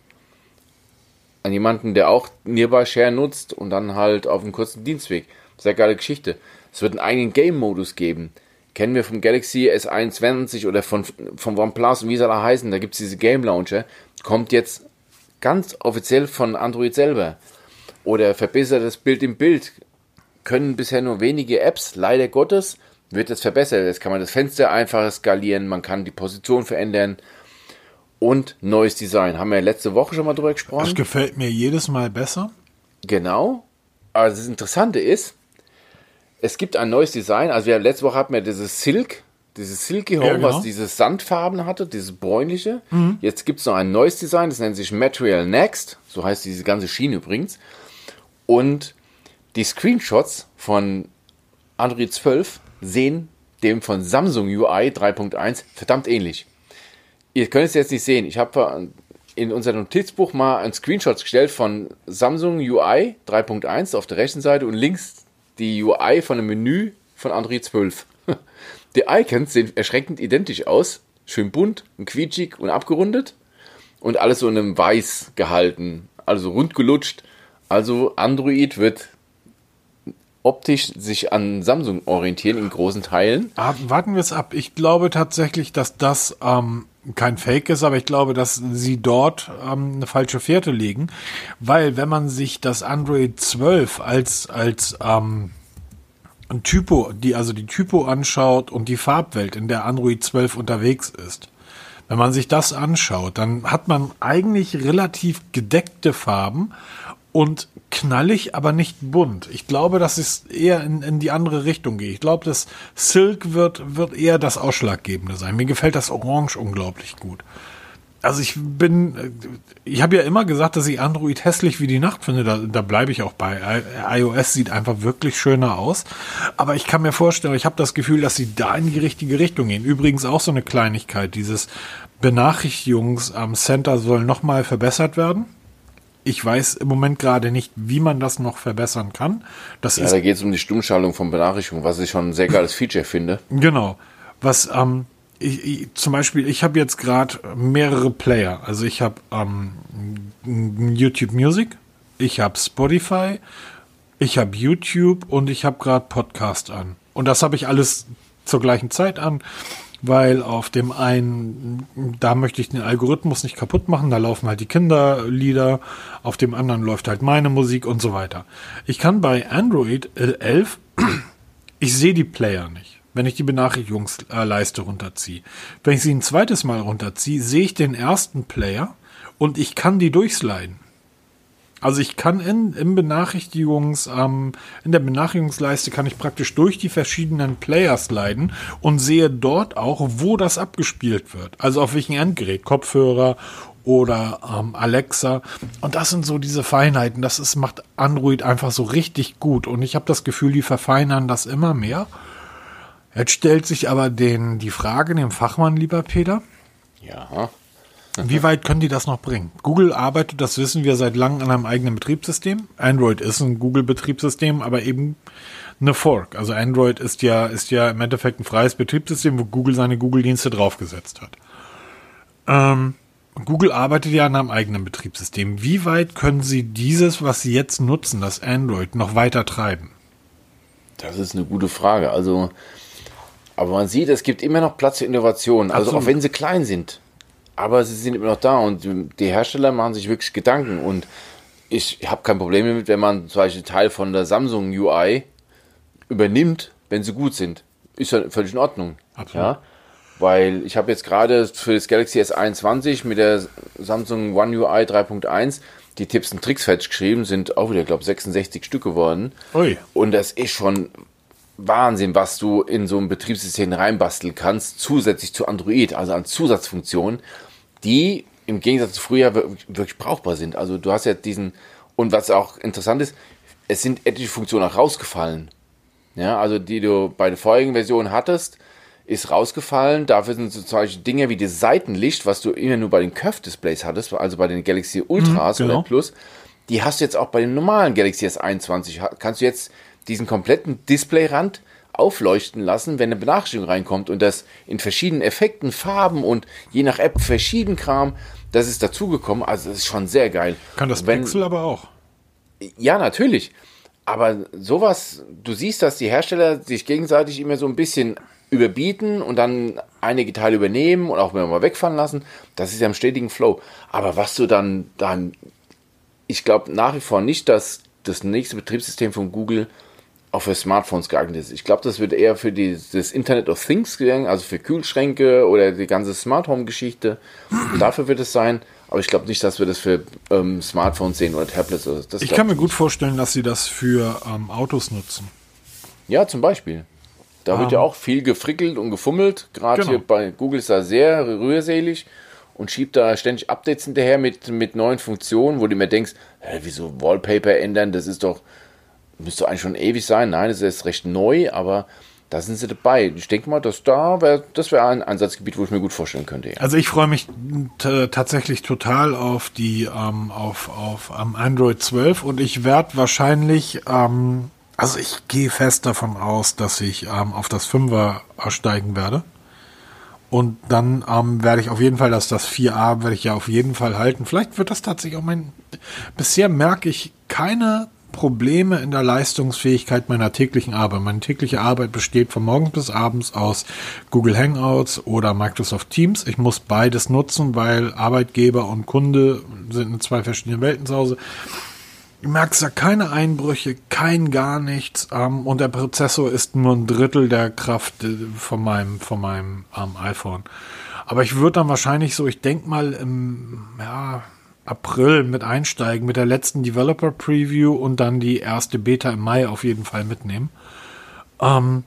An jemanden, der auch Nearby Share nutzt und dann halt auf einem kurzen Dienstweg. Sehr geile Geschichte. Es wird einen eigenen Game-Modus geben. Kennen wir vom Galaxy S21 oder von, vom OnePlus und wie soll er heißen. Da gibt es diese Game Launcher. Kommt jetzt ganz offiziell von Android selber oder verbessertes Bild im Bild können bisher nur wenige Apps, leider Gottes, wird es verbessert. Jetzt kann man das Fenster einfacher skalieren, man kann die Position verändern und neues Design. Haben wir letzte Woche schon mal drüber gesprochen. Das gefällt mir jedes Mal besser. Genau. Aber das Interessante ist, es gibt ein neues Design. Also wir letzte Woche hatten wir dieses Silk, dieses Silky Home, ja, genau. was diese Sandfarben hatte, dieses bräunliche. Mhm. Jetzt gibt es noch ein neues Design, das nennt sich Material Next. So heißt diese ganze Schiene übrigens. Und die Screenshots von Android 12 sehen dem von Samsung UI 3.1 verdammt ähnlich. Ihr könnt es jetzt nicht sehen. Ich habe in unser Notizbuch mal einen Screenshot gestellt von Samsung UI 3.1 auf der rechten Seite und links die UI von dem Menü von Android 12. <laughs> Die Icons sehen erschreckend identisch aus. Schön bunt und quietschig und abgerundet. Und alles so in einem Weiß gehalten. Also rund gelutscht. Also Android wird optisch sich an Samsung orientieren in großen Teilen. Ah, warten wir es ab. Ich glaube tatsächlich, dass das ähm, kein Fake ist, aber ich glaube, dass sie dort ähm, eine falsche Fährte legen, weil wenn man sich das Android 12 als als ähm, Typo, die also die Typo anschaut und die Farbwelt, in der Android 12 unterwegs ist, wenn man sich das anschaut, dann hat man eigentlich relativ gedeckte Farben und knallig, aber nicht bunt. Ich glaube, dass es eher in, in die andere Richtung geht. Ich glaube, das Silk wird, wird eher das Ausschlaggebende sein. Mir gefällt das Orange unglaublich gut. Also ich bin, ich habe ja immer gesagt, dass ich Android hässlich wie die Nacht finde. Da, da bleibe ich auch bei. iOS sieht einfach wirklich schöner aus. Aber ich kann mir vorstellen, ich habe das Gefühl, dass sie da in die richtige Richtung gehen. Übrigens auch so eine Kleinigkeit. Dieses Benachrichtigungs am Center soll nochmal verbessert werden. Ich weiß im Moment gerade nicht, wie man das noch verbessern kann. Das Ja, da geht es um die Stummschaltung von Benachrichtigungen, was ich schon ein sehr geiles Feature finde. Genau. Was ähm, ich, ich, zum Beispiel, ich habe jetzt gerade mehrere Player. Also ich habe ähm, YouTube Music, ich habe Spotify, ich habe YouTube und ich habe gerade Podcast an. Und das habe ich alles zur gleichen Zeit an, weil auf dem einen, da möchte ich den Algorithmus nicht kaputt machen, da laufen halt die Kinderlieder, auf dem anderen läuft halt meine Musik und so weiter. Ich kann bei Android 11, <clears throat> ich sehe die Player nicht wenn ich die Benachrichtigungsleiste runterziehe. Wenn ich sie ein zweites Mal runterziehe, sehe ich den ersten Player und ich kann die durchsliden. Also ich kann in, im Benachrichtigungs, ähm, in der Benachrichtigungsleiste kann ich praktisch durch die verschiedenen Player sliden und sehe dort auch, wo das abgespielt wird. Also auf welchem Endgerät, Kopfhörer oder ähm, Alexa. Und das sind so diese Feinheiten. Das ist, macht Android einfach so richtig gut. Und ich habe das Gefühl, die verfeinern das immer mehr. Jetzt stellt sich aber den, die Frage dem Fachmann, lieber Peter, Ja. Wie weit können die das noch bringen? Google arbeitet, das wissen wir seit langem, an einem eigenen Betriebssystem. Android ist ein Google-Betriebssystem, aber eben eine Fork. Also Android ist ja, ist ja im Endeffekt ein freies Betriebssystem, wo Google seine Google-Dienste draufgesetzt hat. Ähm, Google arbeitet ja an einem eigenen Betriebssystem. Wie weit können sie dieses, was sie jetzt nutzen, das Android, noch weiter treiben? Das ist eine gute Frage. Also, aber man sieht, es gibt immer noch Platz für Innovationen. Also Absolut. auch wenn sie klein sind. Aber sie sind immer noch da und die Hersteller machen sich wirklich Gedanken. Und ich habe kein Problem damit, wenn man zum Beispiel Teil von der Samsung UI übernimmt, wenn sie gut sind. Ist ja völlig in Ordnung. Absolut. Ja? Weil ich habe jetzt gerade für das Galaxy S21 mit der Samsung One UI 3.1 die Tipps und Tricks fertig geschrieben, sind auch wieder, glaube 66 Stück geworden. Ui. Und das ist schon Wahnsinn, was du in so ein Betriebssystem reinbasteln kannst, zusätzlich zu Android, also an Zusatzfunktionen, die im Gegensatz zu früher wir- wirklich brauchbar sind. Also du hast ja diesen, und was auch interessant ist, es sind etliche Funktionen auch rausgefallen. Ja, also die du bei der vorigen Version hattest, ist rausgefallen. Dafür sind so zum Beispiel Dinge wie das Seitenlicht, was du immer nur bei den Curve-Displays hattest, also bei den Galaxy Ultras genau. oder Plus, die hast du jetzt auch bei dem normalen Galaxy S21. Ha- Kannst du jetzt diesen kompletten Displayrand aufleuchten lassen, wenn eine Benachrichtigung reinkommt und das in verschiedenen Effekten, Farben und je nach App verschieden Kram, das ist dazugekommen. Also das ist schon sehr geil. Kann das Wenn- Pixel aber auch. ja, natürlich. Aber sowas, du siehst, dass die Hersteller sich gegenseitig immer so ein bisschen überbieten und dann einige Teile übernehmen und auch mal wegfahren lassen. Das ist ja im stetigen Flow. Aber was du dann, dann, ich glaube nach wie vor nicht, dass das nächste Betriebssystem von Google auch für Smartphones geeignet ist. Ich glaube, das wird eher für die, das Internet of Things gegangen, also für Kühlschränke oder die ganze Smart Home Geschichte. <clears throat> Dafür wird es sein. Aber ich glaube nicht, dass wir das für ähm, Smartphones sehen oder Tablets. Also das Ich kann mir gut vorstellen, dass sie das für ähm, Autos nutzen. Ja, zum Beispiel. Da wird ja auch viel gefrickelt und gefummelt. Gerade Genau. hier bei Google ist da sehr rührselig und schiebt da ständig Updates hinterher mit, mit neuen Funktionen, wo du mir denkst, hä, wieso Wallpaper ändern, das ist doch, müsste eigentlich schon ewig sein. Nein, das ist recht neu, aber da sind sie dabei. Ich denke mal, dass da wär, das wäre ein Einsatzgebiet, wo ich mir gut vorstellen könnte. Ja. Also ich freue mich tatsächlich total auf die ähm, auf auf ähm, Android 12 und ich werde wahrscheinlich ähm, Also ich gehe fest davon aus, dass ich ähm, auf das 5er steigen werde. Und dann ähm, werde ich auf jeden Fall, dass das 4a werde ich ja auf jeden Fall halten. Vielleicht wird das tatsächlich auch mein. Bisher merke ich keine Probleme in der Leistungsfähigkeit meiner täglichen Arbeit. Meine tägliche Arbeit besteht von morgens bis abends aus Google Hangouts oder Microsoft Teams. Ich muss beides nutzen, weil Arbeitgeber und Kunde sind in zwei verschiedenen Welten zu Hause. Du merkst da keine Einbrüche, kein gar nichts. Ähm, und der Prozessor ist nur ein Drittel der Kraft äh, von meinem, von meinem ähm, iPhone. Aber ich würde dann wahrscheinlich so, ich denke mal im ja, April mit einsteigen, mit der letzten Developer Preview und dann die erste Beta im Mai auf jeden Fall mitnehmen. Ähm,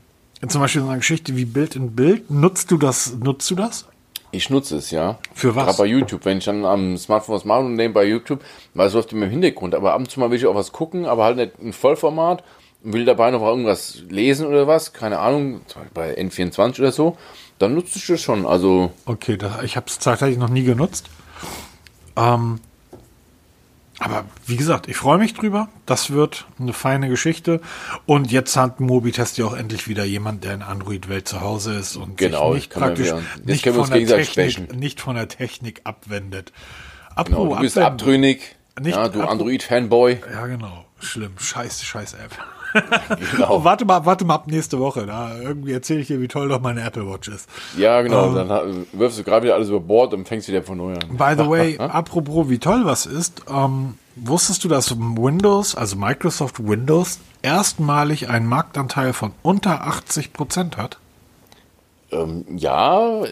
zum Beispiel so eine Geschichte wie Bild in Bild. Nutzt du das? Nutzt du das? Ich nutze es, ja. Für was? Gerade bei YouTube. Wenn ich dann am Smartphone was mache und nehme bei YouTube, weil es läuft immer im Hintergrund. Aber ab und zu mal will ich auch was gucken, aber halt nicht im Vollformat und will dabei noch irgendwas lesen oder was. Keine Ahnung, bei N24 oder so. Dann nutze ich das schon. Also. Okay, das, ich habe es zeitgleich noch nie genutzt. Ähm, aber wie gesagt, ich freue mich drüber. Das wird eine feine Geschichte. Und jetzt hat Mobitest ja auch endlich wieder jemand, der in Android-Welt zu Hause ist und genau, sich nicht praktisch nicht von, der Technik, nicht von der Technik abwendet. Apropos genau, du bist abwenden. abtrünnig. Nicht ja, du Android-Fanboy. Ja, genau. Schlimm. Scheiß, scheiß App. <laughs> Genau. warte mal, warte mal ab nächste Woche. Da irgendwie erzähle ich dir, wie toll doch meine Apple Watch ist. Ja, genau. Ähm, dann wirfst du gerade wieder alles über Bord und fängst wieder von neu an. By the way, <laughs> apropos, wie toll was ist, ähm, wusstest du, dass Windows, also Microsoft Windows, erstmalig einen Marktanteil von unter 80 Prozent hat? Ähm, ja,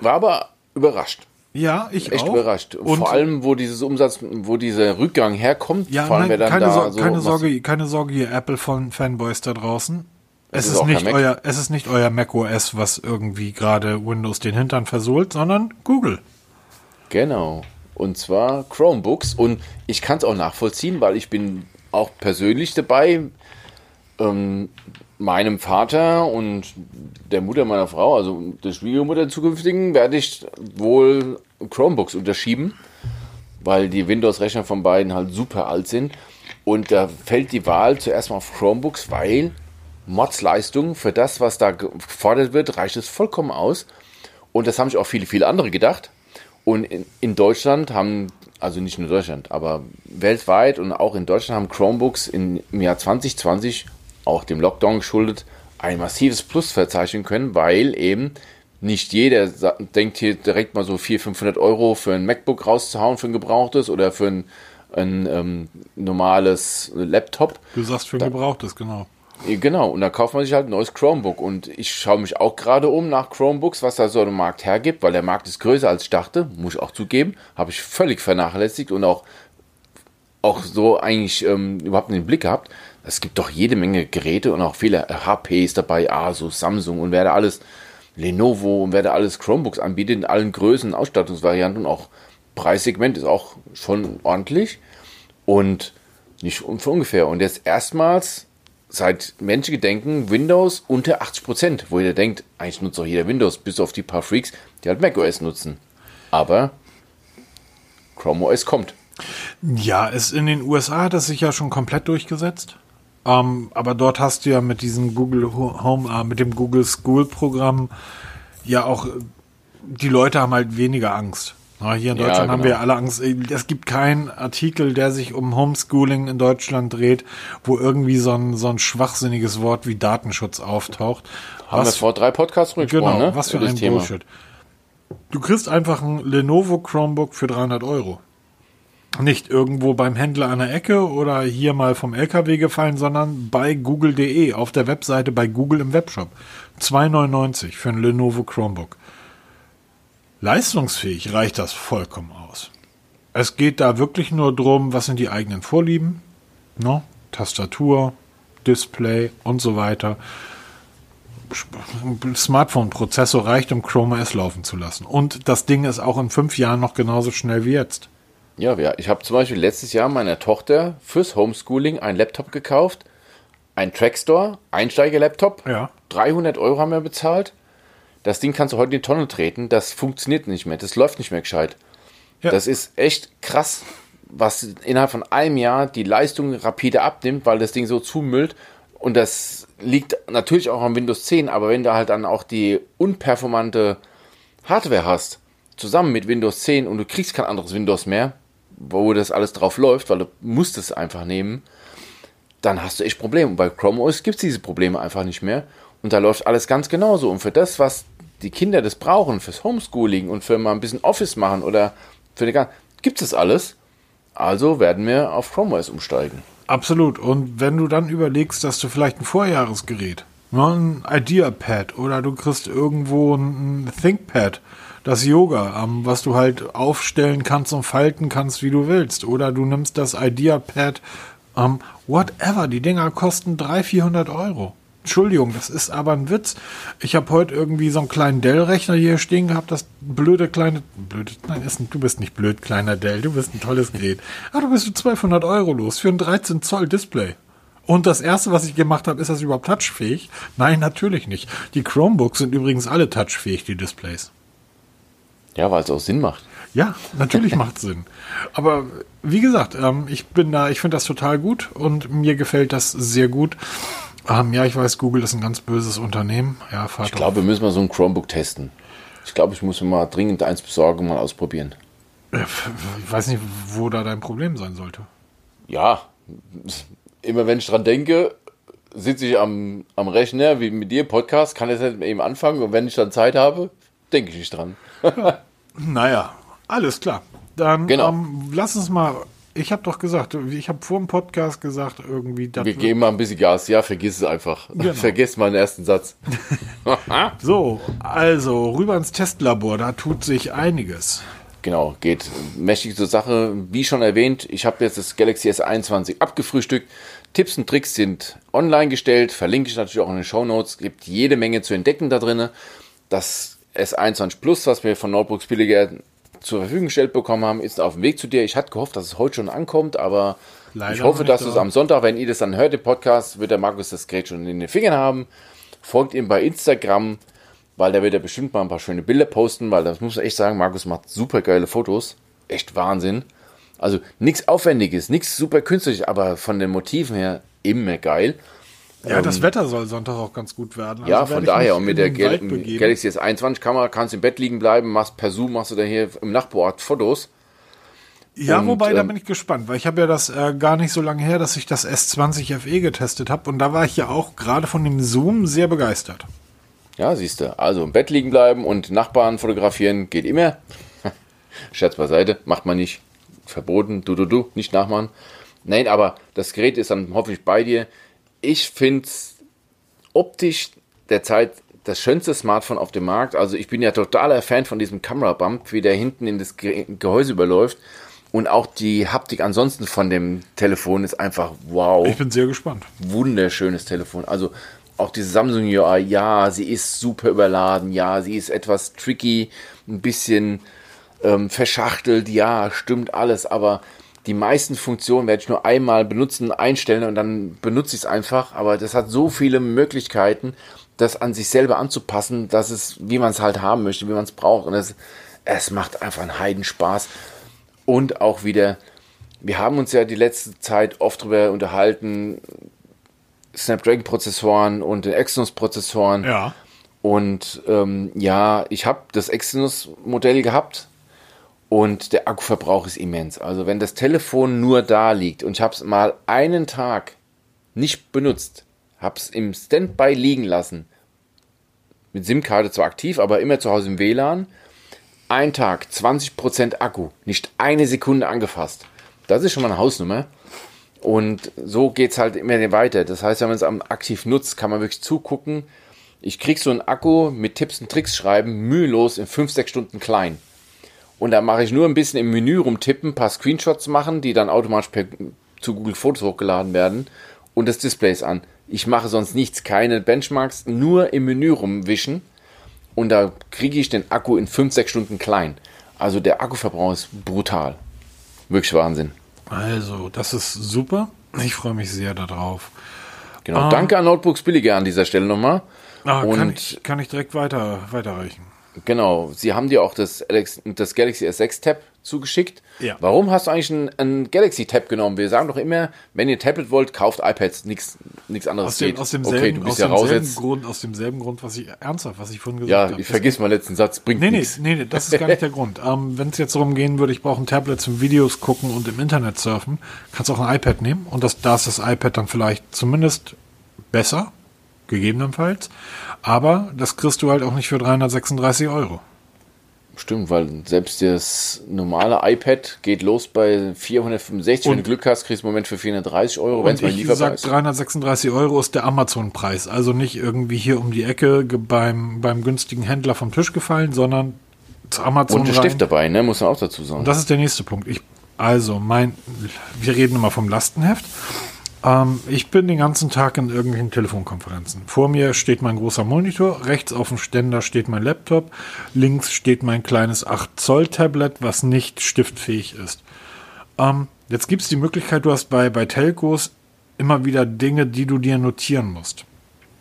war aber überrascht. Ja, ich echt auch. überrascht. Und Vor allem, wo dieses Umsatz, wo dieser Rückgang herkommt. Ja, vor allem, nein, keine, so, so keine Sorge, keine Sorge, ihr Apple von Fanboys da draußen. Es, es ist, ist nicht euer, es ist nicht euer Mac OS, was irgendwie gerade Windows den Hintern versohlt, sondern Google. Genau. Und zwar Chromebooks. Und ich kann es auch nachvollziehen, weil ich bin auch persönlich dabei. Ähm, meinem Vater und der Mutter meiner Frau, also der Schwiegermutter zukünftigen, werde ich wohl Chromebooks unterschieben, weil die Windows-Rechner von beiden halt super alt sind. Und da fällt die Wahl zuerst mal auf Chromebooks, weil Mods-Leistung für das, was da gefordert wird, reicht es vollkommen aus. Und das haben sich auch viele, viele andere gedacht. Und in, Deutschland haben, also nicht nur Deutschland, aber weltweit und auch in Deutschland haben Chromebooks im Jahr 2020 auch dem Lockdown geschuldet, ein massives Plus verzeichnen können, weil eben nicht jeder denkt hier direkt mal so 400, 500 Euro für ein MacBook rauszuhauen, für ein gebrauchtes oder für ein, ein ähm, normales Laptop. Du sagst für ein da, gebrauchtes, genau. Genau, und da kauft man sich halt ein neues Chromebook. Und ich schaue mich auch gerade um nach Chromebooks, was da so im Markt hergibt, weil der Markt ist größer als ich dachte, muss ich auch zugeben. Habe ich völlig vernachlässigt und auch, auch so eigentlich ähm, überhaupt nicht den Blick gehabt es gibt doch jede Menge Geräte und auch viele HPs dabei, Asus, Samsung und wer da alles, Lenovo und wer da alles Chromebooks anbietet in allen Größen, Ausstattungsvarianten und auch Preissegment ist auch schon ordentlich und nicht für ungefähr. Und jetzt erstmals seit Menschengedenken Windows unter 80%, wo jeder denkt, eigentlich nutzt doch jeder Windows, bis auf die paar Freaks, die halt macOS nutzen. Aber Chrome OS kommt. Ja, es in den USA hat das sich ja schon komplett durchgesetzt. Ähm, aber dort hast du ja mit diesem Google Home, äh, mit dem Google School Programm ja auch, die Leute haben halt weniger Angst. Na, hier in Deutschland ja, genau. haben wir alle Angst. Es gibt keinen Artikel, der sich um Homeschooling in Deutschland dreht, wo irgendwie so ein, so ein schwachsinniges Wort wie Datenschutz auftaucht. Haben was, wir vor drei Podcasts Genau, ne? was für ein Thema. Bullshit. Du kriegst einfach ein Lenovo Chromebook für 300 Euro nicht irgendwo beim Händler an der Ecke oder hier mal vom LKW gefallen, sondern bei google.de auf der Webseite bei Google im Webshop. 2,99 für ein Lenovo Chromebook. Leistungsfähig reicht das vollkommen aus. Es geht da wirklich nur drum, was sind die eigenen Vorlieben, no? Tastatur, Display und so weiter. Smartphone-Prozessor reicht, um Chrome OS laufen zu lassen. Und das Ding ist auch in fünf Jahren noch genauso schnell wie jetzt. Ja, ja. Ich habe zum Beispiel letztes Jahr meiner Tochter fürs Homeschooling einen Laptop gekauft. Ein Trackstore, Einsteiger-Laptop. Ja. 300 Euro haben wir bezahlt. Das Ding kannst du heute in die Tonne treten. Das funktioniert nicht mehr. Das läuft nicht mehr gescheit. Ja. Das ist echt krass, was innerhalb von einem Jahr die Leistung rapide abnimmt, weil das Ding so zumüllt Und das liegt natürlich auch am Windows 10, aber wenn du halt dann auch die unperformante Hardware hast, zusammen mit Windows 10 und du kriegst kein anderes Windows mehr, wo das alles drauf läuft, weil du musst es einfach nehmen, dann hast du echt Probleme. Und bei Chrome OS gibt es diese Probleme einfach nicht mehr. Und da läuft alles ganz genauso. Und für das, was die Kinder das brauchen, fürs Homeschooling und für mal ein bisschen Office machen oder für die gibt es alles. Also werden wir auf Chrome OS umsteigen. Absolut. Und wenn du dann überlegst, dass du vielleicht ein Vorjahresgerät, ne, ein IdeaPad oder du kriegst irgendwo ein ThinkPad, das Yoga, was du halt aufstellen kannst und falten kannst, wie du willst. Oder du nimmst das IdeaPad, whatever. Die Dinger kosten 300, 400 Euro. Entschuldigung, das ist aber ein Witz. Ich habe heute irgendwie so einen kleinen Dell-Rechner hier stehen gehabt, das blöde kleine, blöde, nein, ist du bist nicht blöd, kleiner Dell, du bist ein tolles Gerät. Aber du bist 1200 Euro los für ein 13 Zoll Display. Und das erste, was ich gemacht habe, ist das überhaupt touchfähig? Nein, natürlich nicht. Die Chromebooks sind übrigens alle touchfähig, die Displays. Ja, weil es auch Sinn macht. Ja, natürlich macht Sinn. Aber wie gesagt, ähm, ich bin da, ich finde das total gut und mir gefällt das sehr gut. Ähm, ja, ich weiß, Google ist ein ganz böses Unternehmen. Ja, ich glaube, wir müssen mal so ein Chromebook testen. Ich glaube, ich muss mir mal dringend eins besorgen und mal ausprobieren. Ich weiß nicht, wo da dein Problem sein sollte. Ja, immer wenn ich dran denke, sitze ich am, am Rechner, wie mit dir, Podcast, kann ich jetzt eben anfangen und wenn ich dann Zeit habe, denke ich nicht dran. Ja. Naja, alles klar. Dann genau. ähm, lass uns mal ich habe doch gesagt, ich habe vor dem Podcast gesagt, irgendwie. Wir geben mal ein bisschen Gas. Ja, vergiss es einfach. Genau. <laughs> Vergiss mal den ersten Satz. <laughs> so, also rüber ins Testlabor, da tut sich einiges. Genau, geht mächtig zur Sache. Wie schon erwähnt, ich habe jetzt das Galaxy S21 abgefrühstückt. Tipps und Tricks sind online gestellt, verlinke ich natürlich auch in den Show Notes. Gibt jede Menge zu entdecken da drin. Das S21 Plus, was wir von Notebooks billiger zur Verfügung gestellt bekommen haben, ist auf dem Weg zu dir. Ich hatte gehofft, dass es heute schon ankommt, aber Leider ich hoffe, dass es am Sonntag, wenn ihr das dann hört, im Podcast, wird der Markus das Gerät schon in den Fingern haben. Folgt ihm bei Instagram, weil da wird er bestimmt mal ein paar schöne Bilder posten, weil das muss man echt sagen, Markus macht super geile Fotos. Echt Wahnsinn. Also nichts Aufwendiges, nichts super künstliches, aber von den Motiven her immer geil. Ja, das ähm, Wetter soll Sonntag auch ganz gut werden. Also ja, von daher. Und mit der Gal Galaxy S21 Kamera kannst du im Bett liegen bleiben, machst per Zoom, machst du dann hier im Nachbarort Fotos. Ja, und, wobei, ähm, da bin ich gespannt, weil ich habe ja das äh, gar nicht so lange her, dass ich das S20 FE getestet habe und da war ich ja auch gerade von dem Zoom sehr begeistert. Ja, siehst du. Also im Bett liegen bleiben und Nachbarn fotografieren geht immer. <laughs> Scherz beiseite, macht man nicht. Verboten, du, du, du, nicht nachmachen. Nein, aber das Gerät ist dann hoffentlich bei dir ich finde es optisch derzeit das schönste Smartphone auf dem Markt. Also ich bin ja totaler Fan von diesem Kamerabump, wie der hinten in das Gehäuse überläuft. Und auch die Haptik ansonsten von dem Telefon ist einfach wow. Ich bin sehr gespannt. Wunderschönes Telefon. Also auch diese Samsung UI, ja, sie ist super überladen, ja, sie ist etwas tricky, ein bisschen ähm, verschachtelt, ja, stimmt alles, aber die meisten Funktionen werde ich nur einmal benutzen, einstellen und dann benutze ich es einfach. Aber das hat so viele Möglichkeiten, das an sich selber anzupassen, dass es, wie man es halt haben möchte, wie man es braucht. Und es, es macht einfach einen Heidenspaß. Und auch wieder, wir haben uns ja die letzte Zeit oft darüber unterhalten, Snapdragon-Prozessoren und den Exynos-Prozessoren. Ja. Und ähm, ja, ich habe das Exynos-Modell gehabt, und der Akkuverbrauch ist immens. Also wenn das Telefon nur da liegt und ich habe es mal einen Tag nicht benutzt, habe es im Standby liegen lassen, mit SIM-Karte zwar aktiv, aber immer zu Hause im WLAN, ein Tag, 20% Akku, nicht eine Sekunde angefasst. Das ist schon mal eine Hausnummer. Und so geht es halt immer weiter. Das heißt, wenn man es aktiv nutzt, kann man wirklich zugucken. Ich kriege so einen Akku mit Tipps und Tricks schreiben, mühelos in 5, 6 Stunden klein. Und da mache ich nur ein bisschen im Menü rumtippen, ein paar Screenshots machen, die dann automatisch per, zu Google Fotos hochgeladen werden und das Display ist an. Ich mache sonst nichts, keine Benchmarks, nur im Menü rumwischen und da kriege ich den Akku in 5, 6 Stunden klein. Also der Akkuverbrauch ist brutal. Wirklich Wahnsinn. Also, das ist super. Ich freue mich sehr darauf. Genau. Um, Danke an Notebooks Billiger an dieser Stelle nochmal. Ah, und kann ich, kann ich direkt weiter, weiterreichen. Genau, sie haben dir auch das, Alex, das Galaxy S6 Tab zugeschickt. Ja. Warum hast du eigentlich ein, ein Galaxy Tab genommen? Wir sagen doch immer, wenn ihr Tablet wollt, kauft iPads, nichts nichts anderes Aus dem, geht. aus dem okay, du bist aus ja raus demselben jetzt. Grund, aus demselben Grund, was ich ernsthaft, was ich vorhin gesagt Ja, habe. ich vergiss meinen letzten Satz, bringt Nee, nee, nichts. nee, nee, das ist gar nicht der Grund. <laughs> Ähm, Wenn es jetzt darum gehen würde, ich brauche ein Tablet zum Videos gucken und im Internet surfen, kannst auch ein iPad nehmen und das, da ist das iPad dann vielleicht zumindest besser, gegebenenfalls, aber das kriegst du halt auch nicht für 336 Euro. Stimmt, weil selbst das normale iPad geht los bei 465. wenn Und- du Glück hast, kriegst du im Moment für 430 Euro, wenn es mal ich lieferbar ist. 336 Euro ist der Amazon-Preis, also nicht irgendwie hier um die Ecke beim, beim günstigen Händler vom Tisch gefallen, sondern zu Amazon Und rein. Stift dabei, ne? Muss man auch dazu sagen. Und das ist der nächste Punkt. Ich, also, mein, wir reden immer vom Lastenheft. Ähm, ich bin den ganzen Tag in irgendwelchen Telefonkonferenzen. Vor mir steht mein großer Monitor, rechts auf dem Ständer steht mein Laptop, links steht mein kleines 8 Zoll Tablet, was nicht stiftfähig ist. Ähm, jetzt gibt es die Möglichkeit, du hast bei, bei Telcos immer wieder Dinge, die du dir notieren musst.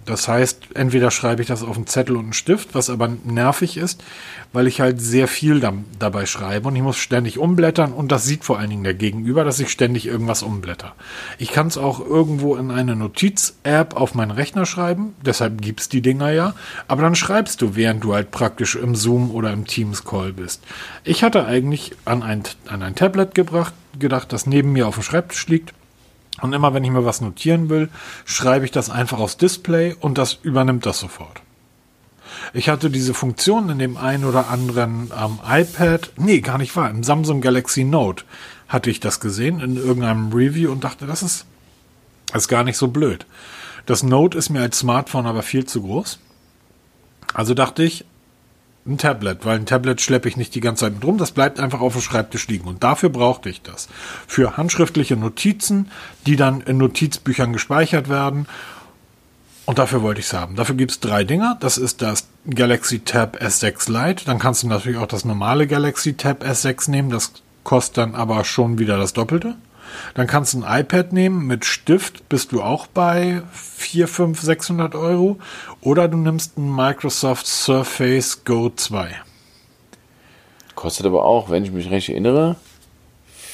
Das heißt, entweder schreibe ich das auf einen Zettel und einen Stift, was aber nervig ist, weil ich halt sehr viel dam- dabei schreibe und ich muss ständig umblättern und das sieht vor allen Dingen der Gegenüber, dass ich ständig irgendwas umblätter. Ich kann es auch irgendwo in eine Notiz-App auf meinen Rechner schreiben, deshalb gibt's die Dinger ja, aber dann schreibst du, während du halt praktisch im Zoom oder im Teams-Call bist. Ich hatte eigentlich an ein, an ein Tablet gebracht, gedacht, das neben mir auf dem Schreibtisch liegt und immer wenn ich mir was notieren will, schreibe ich das einfach aufs Display und das übernimmt das sofort. Ich hatte diese Funktion in dem einen oder anderen ähm, iPad, nee, gar nicht wahr, im Samsung Galaxy Note hatte ich das gesehen in irgendeinem Review und dachte, das ist, das ist gar nicht so blöd. Das Note ist mir als Smartphone aber viel zu groß. Also dachte ich, ein Tablet, weil ein Tablet schleppe ich nicht die ganze Zeit mit rum, das bleibt einfach auf dem Schreibtisch liegen. Und dafür brauchte ich das. Für handschriftliche Notizen, die dann in Notizbüchern gespeichert werden. Und dafür wollte ich es haben. Dafür gibt es drei Dinger. Das ist das Galaxy Tab S6 Lite. Dann kannst du natürlich auch das normale Galaxy Tab S6 nehmen. Das kostet dann aber schon wieder das Doppelte. Dann kannst du ein iPad nehmen mit Stift, bist du auch bei 4, 5, 600 Euro. Oder du nimmst ein Microsoft Surface Go 2. Kostet aber auch, wenn ich mich recht erinnere,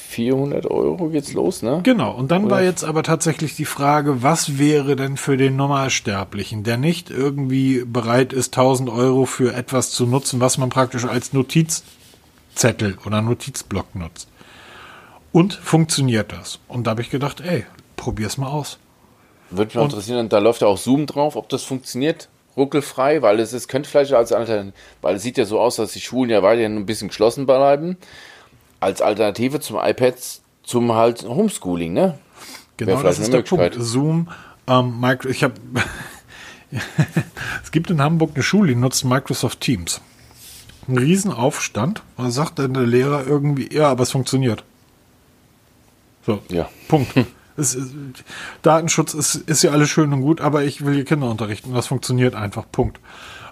400 Euro geht's los, ne? Genau, und dann Oder? war jetzt aber tatsächlich die Frage, was wäre denn für den Normalsterblichen, der nicht irgendwie bereit ist, 1000 Euro für etwas zu nutzen, was man praktisch als Notizzettel oder Notizblock nutzt. Und funktioniert das? Und da habe ich gedacht, ey, probier's mal aus. Würde mich mal interessieren, da läuft ja auch Zoom drauf, ob das funktioniert, ruckelfrei, weil es ist, könnte vielleicht als Alternative, weil es sieht ja so aus, dass die Schulen ja weiterhin ein bisschen geschlossen bleiben, als Alternative zum iPad, zum halt Homeschooling, ne? Genau, das ist der Punkt. Zoom, ähm, Micro, ich habe, <laughs> es gibt in Hamburg eine Schule, die nutzt Microsoft Teams. Ein Riesenaufstand. Und da sagt dann der Lehrer irgendwie, ja, aber es funktioniert. So, Ja. Punkt. <laughs> Es Datenschutz ist, ist ja alles schön und gut, aber ich will hier Kinder unterrichten das funktioniert einfach. Punkt.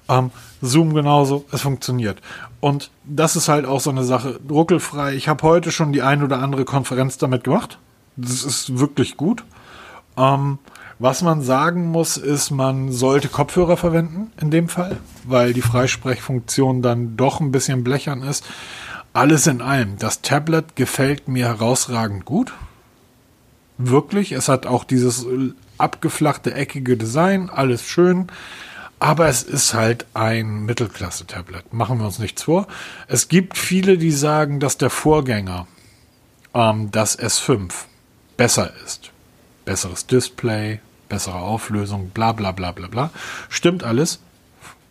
Ähm, Zoom genauso, es funktioniert. Und das ist halt auch so eine Sache, ruckelfrei. Ich habe heute schon die ein oder andere Konferenz damit gemacht. Das ist wirklich gut. Ähm, was man sagen muss, ist, man sollte Kopfhörer verwenden in dem Fall, weil die Freisprechfunktion dann doch ein bisschen blechern ist. Alles in allem, das Tablet gefällt mir herausragend gut. Wirklich, es hat auch dieses abgeflachte, eckige Design, alles schön. Aber es ist halt ein Mittelklasse-Tablet. Machen wir uns nichts vor. Es gibt viele, die sagen, dass der Vorgänger, ähm, das S5, besser ist. Besseres Display, bessere Auflösung, bla bla bla bla bla. Stimmt alles,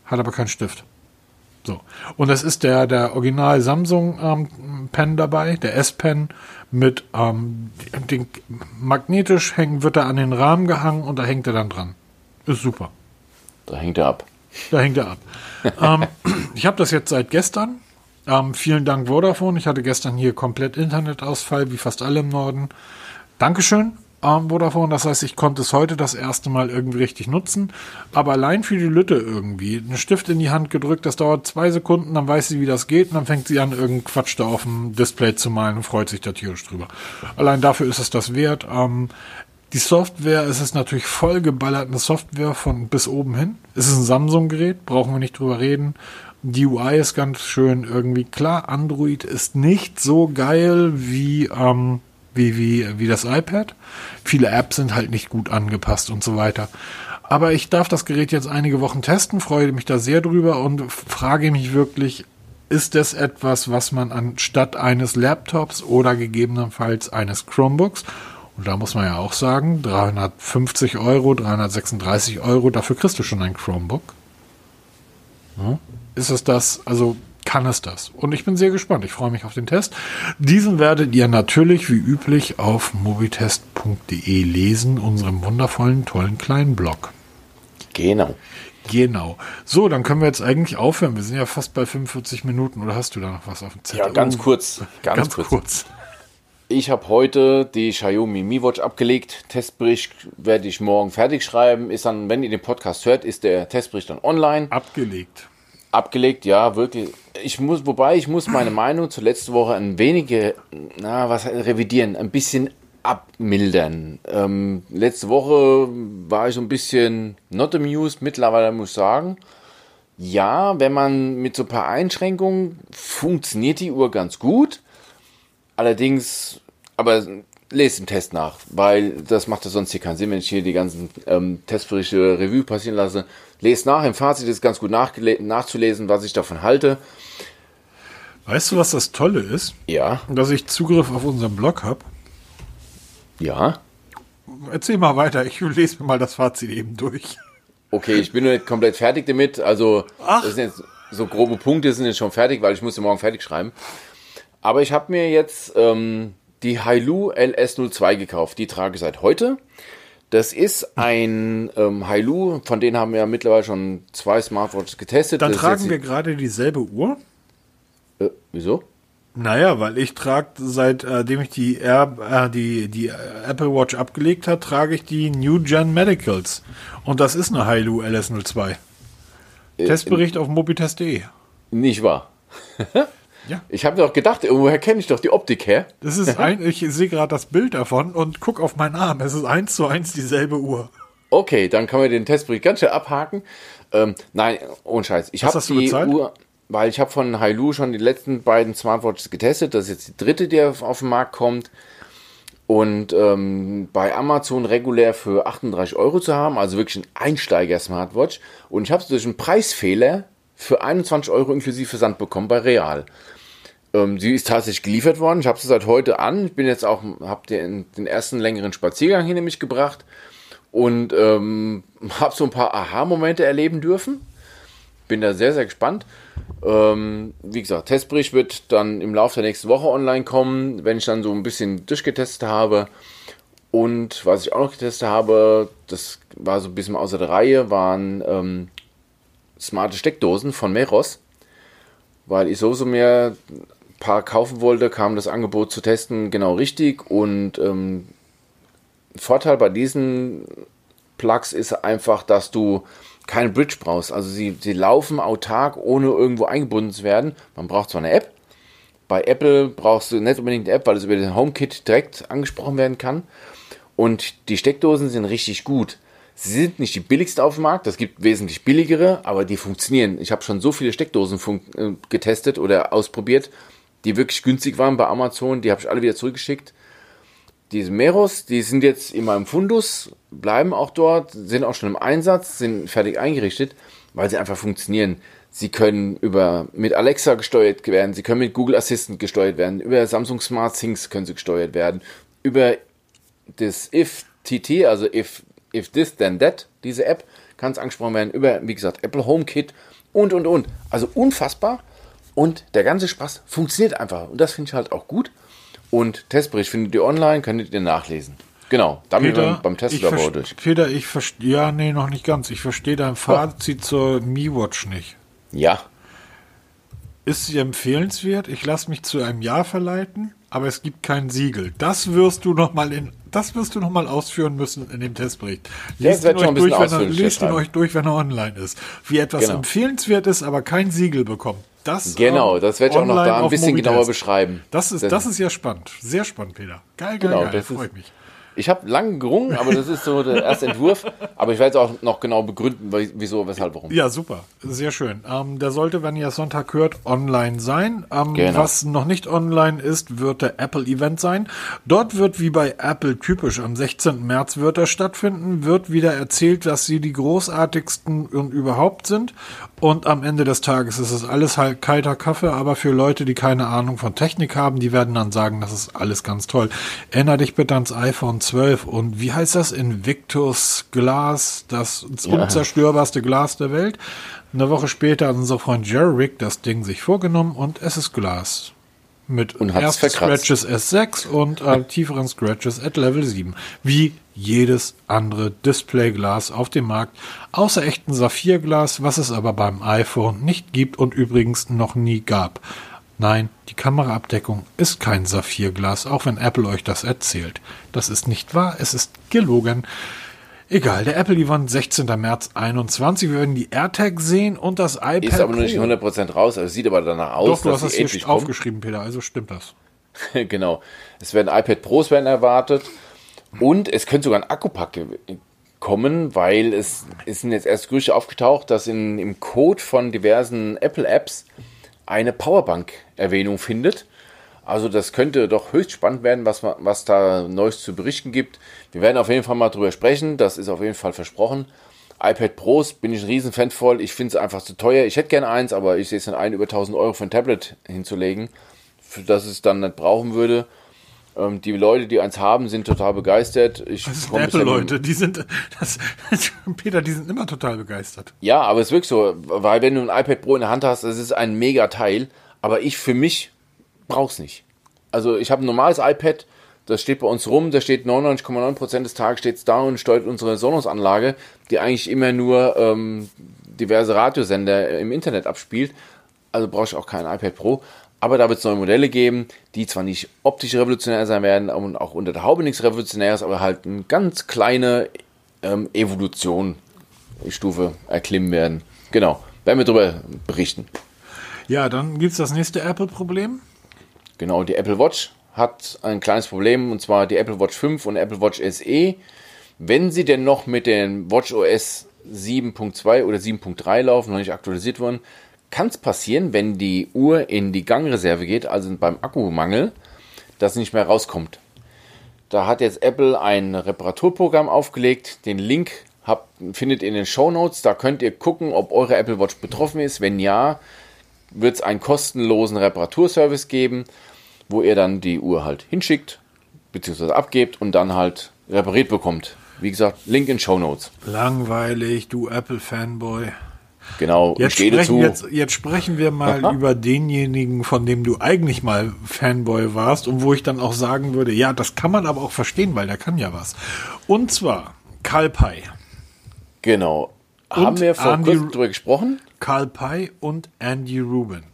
hat aber keinen Stift. So. Und es ist der, der Original Samsung ähm, Pen dabei, der S-Pen mit ähm, den, magnetisch hängen, wird er an den Rahmen gehangen und da hängt er dann dran. Ist super. Da hängt er ab. Da hängt er ab. <laughs> ähm, ich habe das jetzt seit gestern. Ähm, vielen Dank Vodafone. Ich hatte gestern hier komplett Internetausfall, wie fast alle im Norden. Dankeschön, ähm, Vodafone. Das heißt, ich konnte es heute das erste Mal irgendwie richtig nutzen. Aber allein für die Lütte irgendwie. Einen Stift in die Hand gedrückt, das dauert zwei Sekunden, dann weiß sie, wie das geht und dann fängt sie an, irgendeinen Quatsch da auf dem Display zu malen und freut sich da tierisch drüber. Allein dafür ist es das wert. Ähm, die Software, es ist natürlich voll geballert, eine Software von bis oben hin. Es ist ein Samsung-Gerät, brauchen wir nicht drüber reden. Die UI ist ganz schön irgendwie. Klar, Android ist nicht so geil wie, ähm, wie, wie, wie das iPad. Viele Apps sind halt nicht gut angepasst und so weiter. Aber ich darf das Gerät jetzt einige Wochen testen, freue mich da sehr drüber und frage mich wirklich, ist das etwas, was man anstatt eines Laptops oder gegebenenfalls eines Chromebooks, und da muss man ja auch sagen, 350 Euro, 336 Euro, dafür kriegst du schon ein Chromebook. Ist es das, also kann es das? Und ich bin sehr gespannt. Ich freue mich auf den Test. Diesen werdet ihr natürlich wie üblich auf mobitest.de lesen, unserem wundervollen, tollen kleinen Blog. Genau. Genau. So, dann können wir jetzt eigentlich aufhören. Wir sind ja fast bei 45 Minuten. Oder hast du da noch was auf dem Zettel? Ja, ganz kurz. Ganz, ganz kurz. kurz. Ich habe heute die Xiaomi Mi Watch abgelegt. Testbericht werde ich morgen fertig schreiben. Ist dann, wenn ihr den Podcast hört, ist der Testbericht dann online. Abgelegt. Abgelegt, ja, wirklich. Ich muss, wobei ich muss meine Meinung zur letzten Woche ein wenig, na, was revidieren, ein bisschen abmildern. Ähm, letzte Woche war ich so ein bisschen not amused. Mittlerweile muss ich sagen, ja, wenn man mit so ein paar Einschränkungen funktioniert die Uhr ganz gut. Allerdings, aber lest im Test nach, weil das macht ja sonst hier keinen Sinn, wenn ich hier die ganzen ähm, Testberichte Revue passieren lasse. Lest nach, im Fazit ist ganz gut nachzulesen, was ich davon halte. Weißt du, was das Tolle ist? Ja. Dass ich Zugriff auf unseren Blog habe. Ja. Erzähl mal weiter, ich lese mir mal das Fazit eben durch. Okay, ich bin noch nicht komplett fertig damit. Also, Ach. das sind jetzt so grobe Punkte sind jetzt schon fertig, weil ich muss morgen fertig schreiben. Aber ich habe mir jetzt ähm, die Hailu LS02 gekauft. Die trage ich seit heute. Das ist ein ähm, Hailu, von denen haben wir ja mittlerweile schon zwei Smartwatches getestet. Dann tragen wir gerade dieselbe Uhr. Äh, wieso? Naja, weil ich trage, seitdem ich die, Air, äh, die, die Apple Watch abgelegt habe, trage ich die New Gen Medicals. Und das ist eine Hailu LS02. Äh, Testbericht auf mobitest.de. Nicht wahr? <laughs> ja. Ich habe doch gedacht, irgendwoher kenne ich doch die Optik her. Das ist <laughs> ein, ich sehe gerade das Bild davon und guck auf meinen Arm. Es ist eins zu eins dieselbe Uhr. Okay, dann kann man den Testbericht ganz schnell abhaken. Ähm, nein, ohne Scheiß. Ich habe die bezahlt? Uhr weil ich habe von Hailu schon die letzten beiden Smartwatches getestet. Das ist jetzt die dritte, die auf, auf den Markt kommt. Und ähm, bei Amazon regulär für 38 Euro zu haben, also wirklich ein Einsteiger-Smartwatch. Und ich habe es durch einen Preisfehler für 21 Euro inklusive Versand bekommen bei Real. Ähm, sie ist tatsächlich geliefert worden. Ich habe sie seit heute an. Ich bin jetzt auch, habe den, den ersten längeren Spaziergang hier nämlich gebracht und ähm, <laughs> habe so ein paar Aha-Momente erleben dürfen. Bin da sehr, sehr gespannt. Ähm, wie gesagt, Testbericht wird dann im Laufe der nächsten Woche online kommen, wenn ich dann so ein bisschen durchgetestet habe. Und was ich auch noch getestet habe, das war so ein bisschen außer der Reihe, waren ähm, smarte Steckdosen von Meros. Weil ich sowieso ein paar kaufen wollte, kam das Angebot zu testen genau richtig. Und ähm, Vorteil bei diesen Plugs ist einfach, dass du keine Bridge brauchst. Also sie, sie laufen autark, ohne irgendwo eingebunden zu werden. Man braucht zwar eine App. Bei Apple brauchst du nicht unbedingt eine App, weil es über den HomeKit direkt angesprochen werden kann. Und die Steckdosen sind richtig gut. Sie sind nicht die billigste auf dem Markt, es gibt wesentlich billigere, aber die funktionieren. Ich habe schon so viele Steckdosen äh, getestet oder ausprobiert, die wirklich günstig waren bei Amazon, die habe ich alle wieder zurückgeschickt diese Meros, die sind jetzt in meinem Fundus, bleiben auch dort, sind auch schon im Einsatz, sind fertig eingerichtet, weil sie einfach funktionieren. Sie können über mit Alexa gesteuert werden, sie können mit Google Assistant gesteuert werden, über Samsung Smart Things können sie gesteuert werden, über das If TT, also If, if This Then That, diese App, kann es angesprochen werden, über, wie gesagt, Apple HomeKit und und und. Also unfassbar. Und der ganze Spaß funktioniert einfach. Und das finde ich halt auch gut. Und Testbericht findet ihr online, könntet ihr nachlesen. Genau, damit Peter, beim Testlabor durch. Peter, ich verstehe, ja, nee, noch nicht ganz. Ich verstehe dein Fazit oh. zur Mi-Watch nicht. Ja. Ist sie empfehlenswert? Ich lasse mich zu einem Ja verleiten, aber es gibt kein Siegel. Das wirst du noch mal in, das wirst du noch mal ausführen müssen in dem Testbericht. Lest, ihn euch, durch, wenn er, lest ihn euch durch, wenn er online ist. Wie etwas genau. empfehlenswert ist, aber kein Siegel bekommt. Das, genau, das werde ich auch noch da ein bisschen genauer beschreiben. Das ist, das ist ja spannend. Sehr spannend, Peter. Geil, geil, genau, geil. Freut mich. Ich habe lange gerungen, aber das ist so der erste Entwurf. Aber ich werde es auch noch genau begründen, wieso, weshalb, warum. Ja, super. Sehr schön. Ähm, der sollte, wenn ihr Sonntag hört, online sein. Ähm, genau. Was noch nicht online ist, wird der Apple-Event sein. Dort wird, wie bei Apple typisch, am 16. März wird er stattfinden, wird wieder erzählt, dass sie die großartigsten und überhaupt sind. Und am Ende des Tages ist es alles halt kalter Kaffee, aber für Leute, die keine Ahnung von Technik haben, die werden dann sagen, das ist alles ganz toll. Erinner dich bitte ans iPhone 12 und wie heißt das? Invictus Glas, das ja. unzerstörbarste Glas der Welt. Eine Woche später hat unser Freund Jerry Rick das Ding sich vorgenommen und es ist Glas. Mit ersten Scratches S6 und äh, tieferen Scratches at Level 7. Wie jedes andere Displayglas auf dem Markt, außer echten Saphirglas, was es aber beim iPhone nicht gibt und übrigens noch nie gab. Nein, die Kameraabdeckung ist kein Saphirglas, auch wenn Apple euch das erzählt. Das ist nicht wahr, es ist gelogen. Egal, der Apple Event 16. März 21. Wir werden die AirTag sehen und das iPad. Ist aber noch nicht 100% raus, also sieht aber danach aus. Doch, du hast das hier aufgeschrieben, Peter, also stimmt das. <laughs> genau. Es werden iPad Pros werden erwartet und es könnte sogar ein Akkupack kommen, weil es, es sind jetzt erst Gerüchte aufgetaucht, dass in, im Code von diversen Apple Apps eine Powerbank-Erwähnung findet. Also das könnte doch höchst spannend werden, was, was da Neues zu berichten gibt. Wir werden auf jeden Fall mal drüber sprechen, das ist auf jeden Fall versprochen. iPad Pros bin ich ein Riesenfan voll. Ich finde es einfach zu teuer. Ich hätte gerne eins, aber ich sehe es dann ein, über 1000 Euro für ein Tablet hinzulegen, für das es dann nicht brauchen würde. Ähm, die Leute, die eins haben, sind total begeistert. Ich das sind Apple-Leute, die sind, das, <laughs> Peter, die sind immer total begeistert. Ja, aber es ist wirklich so, weil wenn du ein iPad Pro in der Hand hast, das ist ein mega Teil, aber ich für mich brauch's nicht. Also ich habe ein normales iPad, das steht bei uns rum, da steht 99,9% des Tages steht's da und steuert unsere Sonos-Anlage, die eigentlich immer nur ähm, diverse Radiosender im Internet abspielt. Also brauche ich auch kein iPad Pro. Aber da wird es neue Modelle geben, die zwar nicht optisch revolutionär sein werden und auch unter der Haube nichts Revolutionäres, aber halt eine ganz kleine ähm, Evolution, Stufe erklimmen werden. Genau, werden wir darüber berichten. Ja, dann gibt es das nächste Apple-Problem. Genau, die Apple Watch hat ein kleines Problem und zwar die Apple Watch 5 und Apple Watch SE. Wenn sie denn noch mit den Watch OS 7.2 oder 7.3 laufen, noch nicht aktualisiert wurden, kann es passieren, wenn die Uhr in die Gangreserve geht, also beim Akkumangel, dass nicht mehr rauskommt. Da hat jetzt Apple ein Reparaturprogramm aufgelegt. Den Link habt, findet ihr in den Show Notes. Da könnt ihr gucken, ob eure Apple Watch betroffen ist. Wenn ja, wird es einen kostenlosen Reparaturservice geben, wo ihr dann die Uhr halt hinschickt, beziehungsweise abgebt und dann halt repariert bekommt. Wie gesagt, Link in Show Notes. Langweilig, du Apple-Fanboy. Genau, jetzt sprechen, jetzt, jetzt, sprechen wir mal Aha. über denjenigen, von dem du eigentlich mal Fanboy warst und wo ich dann auch sagen würde, ja, das kann man aber auch verstehen, weil der kann ja was. Und zwar Karl Pei. Genau. Und Haben wir vor Andy, kurzem drüber gesprochen? Karl Pei und Andy Rubin.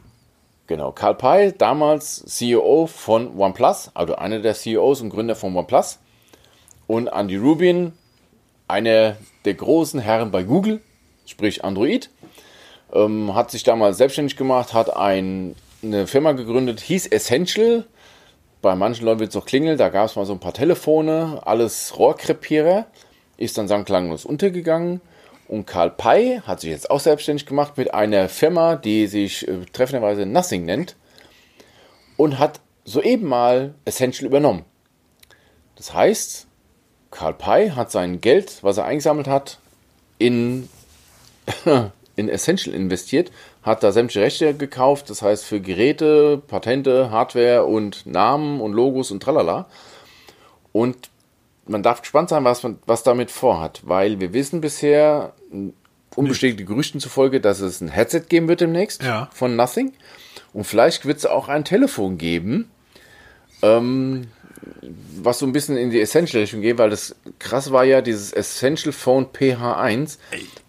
Genau, Karl Pei, damals CEO von OnePlus, also einer der CEOs und Gründer von OnePlus. Und Andy Rubin, einer der großen Herren bei Google, sprich Android ähm, hat sich damals selbstständig gemacht, hat ein, eine Firma gegründet, hieß Essential. Bei manchen Leuten wird es auch klingeln, da gab es mal so ein paar Telefone, alles Rohrkrepierer, ist dann sang klanglos untergegangen. Und Karl Pei hat sich jetzt auch selbstständig gemacht mit einer Firma, die sich äh, treffenderweise Nothing nennt und hat soeben mal Essential übernommen. Das heißt, Karl Pei hat sein Geld, was er eingesammelt hat, in <laughs> in Essential investiert, hat da sämtliche Rechte gekauft, das heißt für Geräte, Patente, Hardware und Namen und Logos und tralala. Und man darf gespannt sein, was, man, was damit vorhat, weil wir wissen bisher, unbestätigte Gerüchten zufolge, dass es ein Headset geben wird demnächst ja. von Nothing. Und vielleicht wird es auch ein Telefon geben, ähm, was so ein bisschen in die Essential-Richtung geht, weil das krass war ja, dieses Essential Phone PH1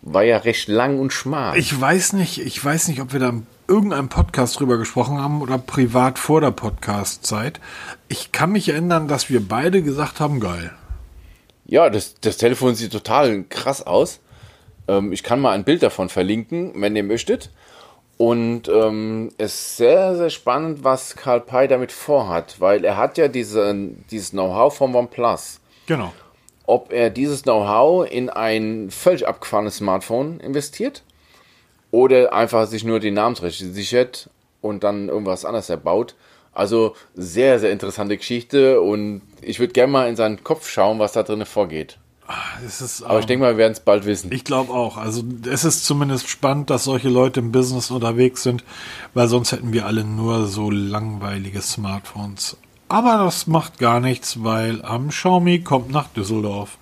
war ja recht lang und schmal. Ich weiß nicht, ich weiß nicht, ob wir da in irgendeinem Podcast drüber gesprochen haben oder privat vor der Podcast-Zeit. Ich kann mich erinnern, dass wir beide gesagt haben, geil. Ja, das, das Telefon sieht total krass aus. Ähm, ich kann mal ein Bild davon verlinken, wenn ihr möchtet. Und ähm, es ist sehr, sehr spannend, was Karl Pei damit vorhat, weil er hat ja diese, dieses Know-how vom OnePlus. Genau. ob er dieses Know-how in ein völlig abgefahrenes Smartphone investiert oder einfach sich nur die Namensrechte sichert und dann irgendwas anderes erbaut. Also sehr, sehr interessante Geschichte und ich würde gerne mal in seinen Kopf schauen, was da drin vorgeht. Es ist, Aber ich ähm, denke mal, wir werden es bald wissen. Ich glaube auch. Also es ist zumindest spannend, dass solche Leute im Business unterwegs sind, weil sonst hätten wir alle nur so langweilige Smartphones. Aber das macht gar nichts, weil am Xiaomi kommt nach Düsseldorf.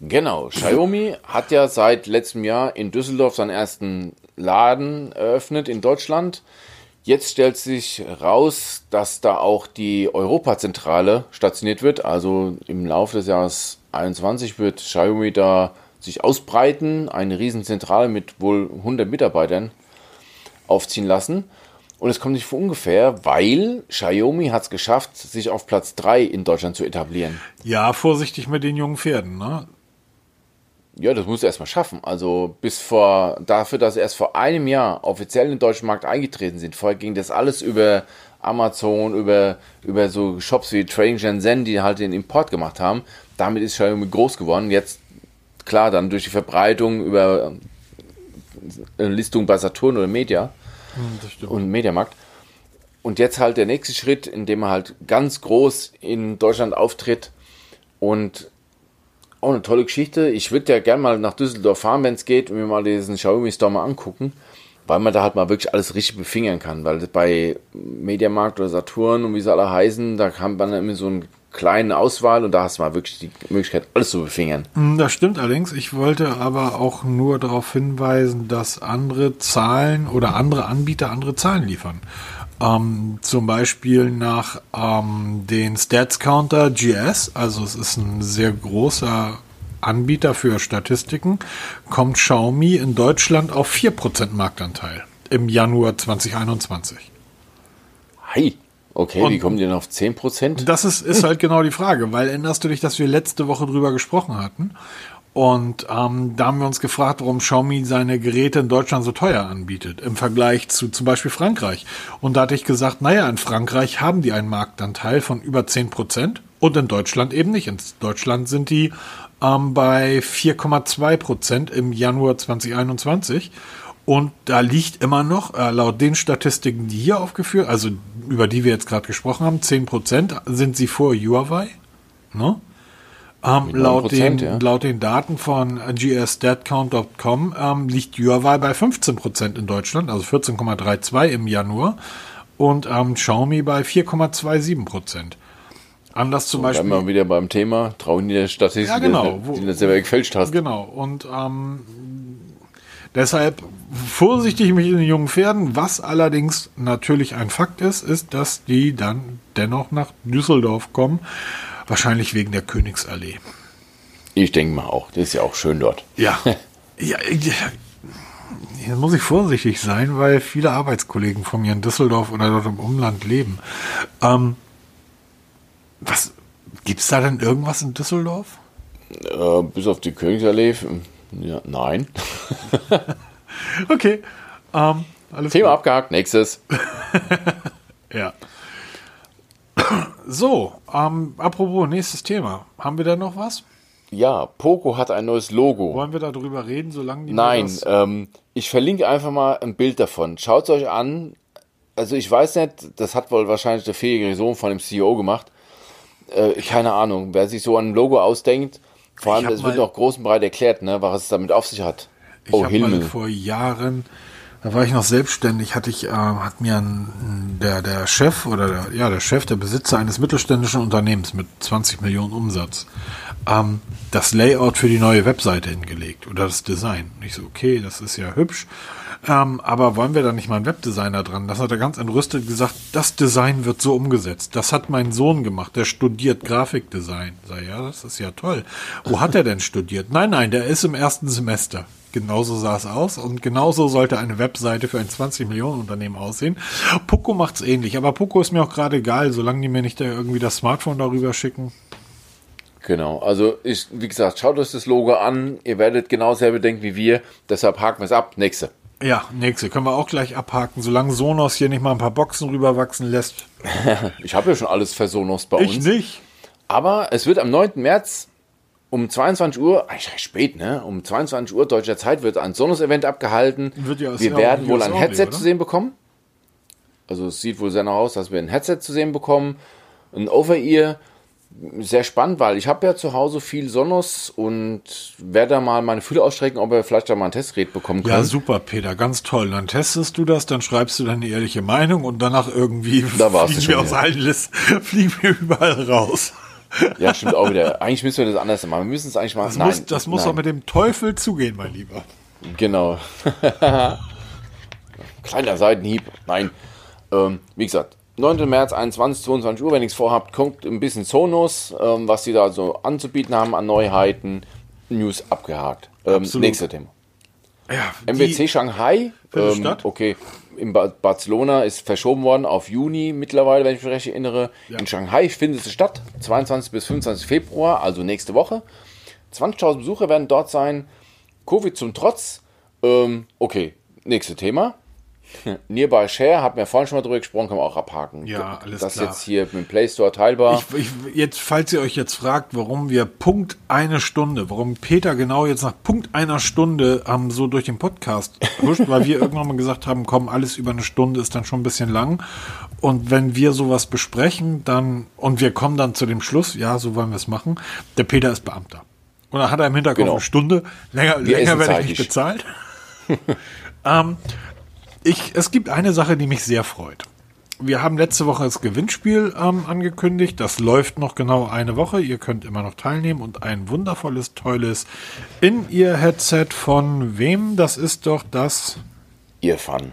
Genau, Xiaomi hat ja seit letztem Jahr in Düsseldorf seinen ersten Laden eröffnet in Deutschland. Jetzt stellt sich raus, dass da auch die Europazentrale stationiert wird. Also im Laufe des Jahres 21 wird Xiaomi da sich ausbreiten, eine Riesenzentrale mit wohl 100 Mitarbeitern aufziehen lassen. Und es kommt nicht von ungefähr, weil Xiaomi hat es geschafft, sich auf Platz 3 in Deutschland zu etablieren. Ja, vorsichtig mit den jungen Pferden, ne? Ja, das musst du erstmal schaffen. Also bis vor, dafür, dass erst vor einem Jahr offiziell in den deutschen Markt eingetreten sind. Vorher ging das alles über Amazon, über, über so Shops wie Trading Shenzhen, die halt den Import gemacht haben. Damit ist Xiaomi groß geworden. Jetzt, klar, dann durch die Verbreitung über äh, Listung bei Saturn oder Media stimmt. und Mediamarkt. Und jetzt halt der nächste Schritt, indem er halt ganz groß in Deutschland auftritt und auch eine tolle Geschichte. Ich würde ja gerne mal nach Düsseldorf fahren, wenn es geht, und mir mal diesen Xiaomi Store mal angucken, weil man da halt mal wirklich alles richtig befingern kann. Weil bei Mediamarkt oder Saturn und wie sie alle heißen, da kann man immer so eine kleine Auswahl und da hast du mal wirklich die Möglichkeit, alles zu befingern. Hm, Das stimmt allerdings. Ich wollte aber auch nur darauf hinweisen, dass andere Zahlen oder andere Anbieter andere Zahlen liefern. Ähm, zum Beispiel nach ähm, den Stats Counter GS, also es ist ein sehr großer Anbieter für Statistiken, kommt Xiaomi in Deutschland auf 4% Marktanteil im Januar 2021. Hi. Okay, Und- wie kommen die denn auf 10%? Das ist, ist halt genau die Frage, weil erinnerst du dich, dass wir letzte Woche drüber gesprochen hatten? Und ähm, da haben wir uns gefragt, warum Xiaomi seine Geräte in Deutschland so teuer anbietet, im Vergleich zu zum Beispiel Frankreich. Und da hatte ich gesagt, naja, in Frankreich haben die einen Marktanteil von über 10 Prozent und in Deutschland eben nicht. In Deutschland sind die ähm, bei 4,2 Prozent im Januar 2021. Und da liegt immer noch, äh, laut den Statistiken, die hier aufgeführt, also über die wir jetzt gerade gesprochen haben, 10% sind sie vor Huawei. Ne? Ähm, laut, 9%, den, ja. laut den Daten von gsstatcount.com ähm, liegt Huawei bei 15% in Deutschland, also 14,32 im Januar. Und ähm, Xiaomi bei 4,27%. Anders zum Bleiben Beispiel. wir wieder beim Thema, trauen die der Statistik, Ja, genau. die, die du selber gefälscht hast. Genau. Und ähm, deshalb vorsichtig mit den jungen Pferden. Was allerdings natürlich ein Fakt ist, ist, dass die dann dennoch nach Düsseldorf kommen. Wahrscheinlich wegen der Königsallee. Ich denke mal auch. Das ist ja auch schön dort. Ja. <laughs> ja, ja. Hier muss ich vorsichtig sein, weil viele Arbeitskollegen von mir in Düsseldorf oder dort im Umland leben. Ähm, was gibt's da denn irgendwas in Düsseldorf? Äh, bis auf die Königsallee. Ja, nein. <laughs> Okay. Ähm, Thema abgehakt. Nächstes. <laughs> Ja. So, ähm, apropos nächstes Thema. Haben wir da noch was? Ja, Poco hat ein neues Logo. Wollen wir darüber reden, solange die Nein, ähm, ich verlinke einfach mal ein Bild davon. Schaut es euch an. Also ich weiß nicht, das hat wohl wahrscheinlich der fähige Sohn von dem CEO gemacht. Äh, keine Ahnung, wer sich so ein Logo ausdenkt. Vor allem, es wird noch groß und breit erklärt, ne, was es damit auf sich hat. Ich oh, hab mal vor Jahren, da war ich noch selbstständig, hatte ich, äh, hat mir ein, der, der Chef oder der, ja, der Chef, der Besitzer eines mittelständischen Unternehmens mit 20 Millionen Umsatz, ähm, das Layout für die neue Webseite hingelegt oder das Design. Und ich so, okay, das ist ja hübsch. Ähm, aber wollen wir da nicht mal einen Webdesigner dran? Das hat er ganz entrüstet gesagt, das Design wird so umgesetzt. Das hat mein Sohn gemacht, der studiert Grafikdesign. Sag, ja, das ist ja toll. Wo hat er denn studiert? Nein, nein, der ist im ersten Semester. Genauso sah es aus und genauso sollte eine Webseite für ein 20 Millionen Unternehmen aussehen. Poco macht's ähnlich, aber Poco ist mir auch gerade egal, solange die mir nicht irgendwie das Smartphone darüber schicken. Genau, also ich, wie gesagt, schaut euch das Logo an. Ihr werdet genau selber denken wie wir. Deshalb haken wir es ab. Nächste. Ja, nächste können wir auch gleich abhaken, solange Sonos hier nicht mal ein paar Boxen rüberwachsen lässt. <laughs> Ich habe ja schon alles für Sonos bei Ich uns. nicht. Aber es wird am 9. März um 22 Uhr, eigentlich recht spät, ne? Um 22 Uhr deutscher Zeit wird ein Sonos-Event abgehalten. Wird ja- wir werden wohl ein Headset Only, zu sehen bekommen. Also es sieht wohl sehr nach aus, dass wir ein Headset zu sehen bekommen. Ein Over-Ear. Sehr spannend, weil ich habe ja zu Hause viel Sonos und werde da mal meine Fühler ausstrecken, ob wir vielleicht da mal ein Testgerät bekommen können. Ja, super, Peter, ganz toll. Dann testest du das, dann schreibst du deine ehrliche Meinung und danach irgendwie Da <laughs> fliegen wir aus allen Listen, <laughs> fliegen wir überall raus. <laughs> Ja, stimmt auch wieder. Eigentlich müssen wir das anders machen. Wir müssen es eigentlich machen. Das muss, das muss nein. doch mit dem Teufel zugehen, mein Lieber. Genau. <laughs> Kleiner Seitenhieb. Nein. Ähm, wie gesagt, 9. März, 21, 22 Uhr, wenn ihr nichts vorhabt, guckt ein bisschen Sonos, ähm, was sie da so anzubieten haben an Neuheiten. News abgehakt. Ähm, Absolut. nächste Thema. Ja, MWC Shanghai. Ähm, okay. In ba Barcelona ist verschoben worden auf Juni mittlerweile, wenn ich mich recht erinnere. In Shanghai findet es statt. 22 bis 25 Februar, also nächste Woche. 20.000 Besucher werden dort sein. Covid zum Trotz. Ähm, okay, nächste Thema. Nearby Share, hat mir vorhin schon mal drüber gesprochen, kann man auch abhaken. Ja, alles das klar. jetzt hier mit dem Play Store teilbar. Ich, ich, jetzt, falls ihr euch jetzt fragt, warum wir Punkt eine Stunde, warum Peter genau jetzt nach Punkt einer Stunde ähm, so durch den Podcast huscht, weil wir <laughs> irgendwann mal gesagt haben, komm, alles über eine Stunde ist dann schon ein bisschen lang. Und wenn wir sowas besprechen, dann, und wir kommen dann zu dem Schluss, ja, so wollen wir es machen, der Peter ist Beamter. Und dann hat er im Hinterkopf Genau. eine Stunde, länger, Wir länger werde ich nicht bezahlt. <laughs> ähm, ich, es gibt eine Sache, die mich sehr freut. Wir haben letzte Woche das Gewinnspiel ähm, angekündigt. Das läuft noch genau eine Woche. Ihr könnt immer noch teilnehmen und ein wundervolles, tolles In-Ear-Headset von wem? Das ist doch das, Earfun.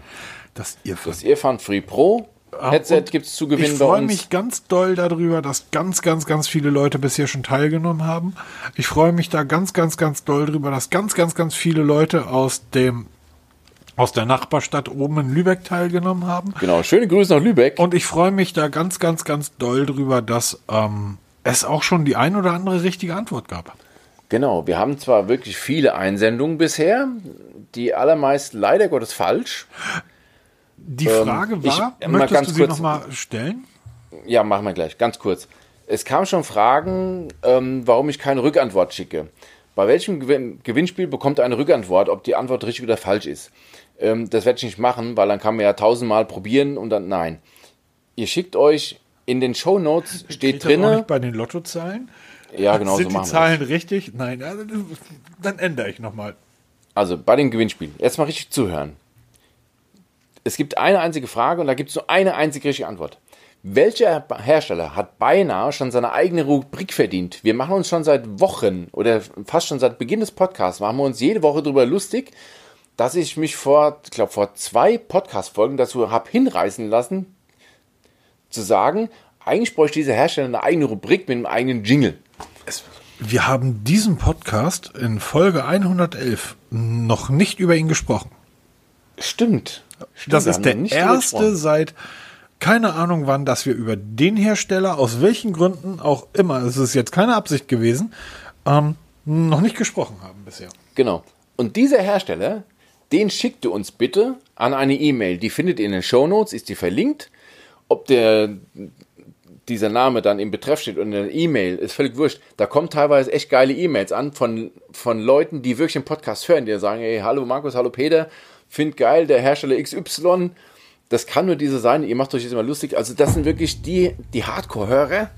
das Earphone. Das Earfun Free Pro Headset Und gibt es zu gewinnen ich bei freue mich ganz doll darüber, dass ganz, ganz, ganz viele Leute bisher schon teilgenommen haben. Ich freue mich da ganz, ganz, ganz doll drüber, dass ganz, ganz, ganz viele Leute aus dem aus der Nachbarstadt oben in Lübeck teilgenommen haben. Genau, schöne Grüße nach Lübeck. Und ich freue mich da ganz, ganz, ganz doll drüber, dass ähm, es auch schon die ein oder andere richtige Antwort gab. Genau, wir haben zwar wirklich viele Einsendungen bisher, die allermeisten leider Gottes falsch. Die Frage Ähm, ich- war, mal möchtest du sie nochmal stellen? Ja, machen wir gleich, ganz kurz. Es kamen schon Fragen, ähm, warum ich keine Rückantwort schicke. Bei welchem Gewin Gewinnspiel bekommt eine Rückantwort, ob die Antwort richtig oder falsch ist? Ähm, das werde ich nicht machen, weil dann kann man ja tausendmal probieren und dann nein. Ihr schickt euch in den Show Notes steht drinne. nicht bei den Lottozahlen? Ja, genau Sind so die machen wir das. Zahlen richtig? Nein, also, dann ändere ich nochmal. Also bei dem Gewinnspiel, jetzt mal richtig zuhören. Es gibt eine einzige Frage und da gibt es nur eine einzige richtige Antwort. Welcher Hersteller hat beinahe schon seine eigene Rubrik verdient? Wir machen uns schon seit Wochen oder fast schon seit Beginn des Podcasts, machen wir uns jede Woche darüber lustig, dass ich mich vor, ich glaube, vor zwei Podcast-Folgen dazu habe hinreißen lassen, zu sagen, eigentlich bräuchte dieser Hersteller eine eigene Rubrik mit einem eigenen Jingle. Wir haben diesen Podcast in Folge 111 noch nicht über ihn gesprochen. Stimmt. Stimmt, Das ist der erste seit keine Ahnung wann, dass wir über den Hersteller, aus welchen Gründen auch immer, es ist jetzt keine Absicht gewesen, ähm, noch nicht gesprochen haben bisher. Genau. Und dieser Hersteller, den schickt ihr uns bitte an eine E-Mail. Die findet ihr in den Shownotes, ist die verlinkt. Ob der, dieser Name dann im Betreff steht oder in der E-Mail, ist völlig wurscht. Da kommen teilweise echt geile E-Mails an von, von Leuten, die wirklich den Podcast hören, die sagen, hey, hallo Markus, hallo Peter, find geil, der Hersteller XY. Das kann nur dieser sein, ihr macht euch jetzt immer lustig. Also das sind wirklich die, die Hardcore-Hörer,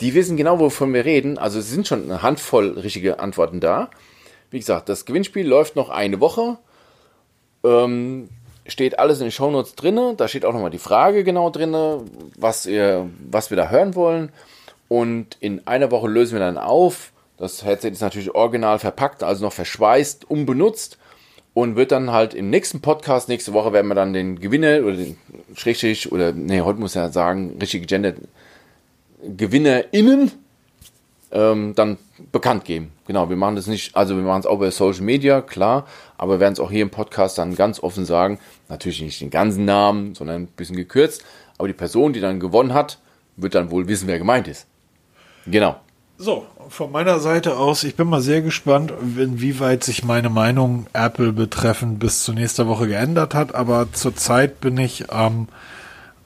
die wissen genau, wovon wir reden. Also es sind schon eine Handvoll richtige Antworten da. Wie gesagt, das Gewinnspiel läuft noch eine Woche. Ähm, steht alles in den Shownotes drinne. Da steht auch nochmal die Frage genau drinne, was, was wir da hören wollen. Und in einer Woche lösen wir dann auf. Das Headset ist natürlich original verpackt, also noch verschweißt, unbenutzt. Und wird dann halt im nächsten Podcast, nächste Woche werden wir dann den Gewinner oder den Schrägstrich oder, nee, heute muss ja sagen, richtig gegendert, GewinnerInnen ähm, dann bekannt geben. Genau, wir machen das nicht, also wir machen es auch bei Social Media, klar, aber wir werden es auch hier im Podcast dann ganz offen sagen. Natürlich nicht den ganzen Namen, sondern ein bisschen gekürzt. Aber die Person, die dann gewonnen hat, wird dann wohl wissen, wer gemeint ist. Genau. So, von meiner Seite aus, ich bin mal sehr gespannt, inwieweit sich meine Meinung Apple betreffend bis zur nächsten Woche geändert hat, aber zurzeit bin ich ähm,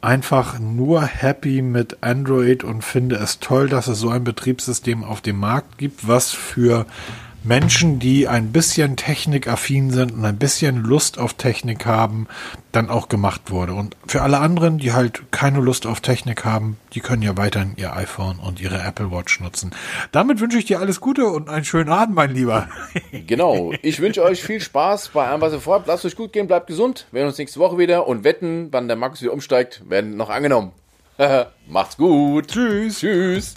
einfach nur happy mit Android und finde es toll, dass es so ein Betriebssystem auf dem Markt gibt, was für Menschen, die ein bisschen technikaffin sind und ein bisschen Lust auf Technik haben, dann auch gemacht wurde. Und für alle anderen, die halt keine Lust auf Technik haben, die können ja weiterhin ihr iPhone und ihre Apple Watch nutzen. Damit wünsche ich dir alles Gute und einen schönen Abend, mein Lieber. <laughs> Genau. Ich wünsche euch viel Spaß bei allem, was ihr vorhabt. Lasst euch gut gehen, bleibt gesund. Wir sehen uns nächste Woche wieder und wetten, wann der Markus wieder umsteigt, werden noch angenommen. <laughs> Macht's gut. Tschüss. Tschüss.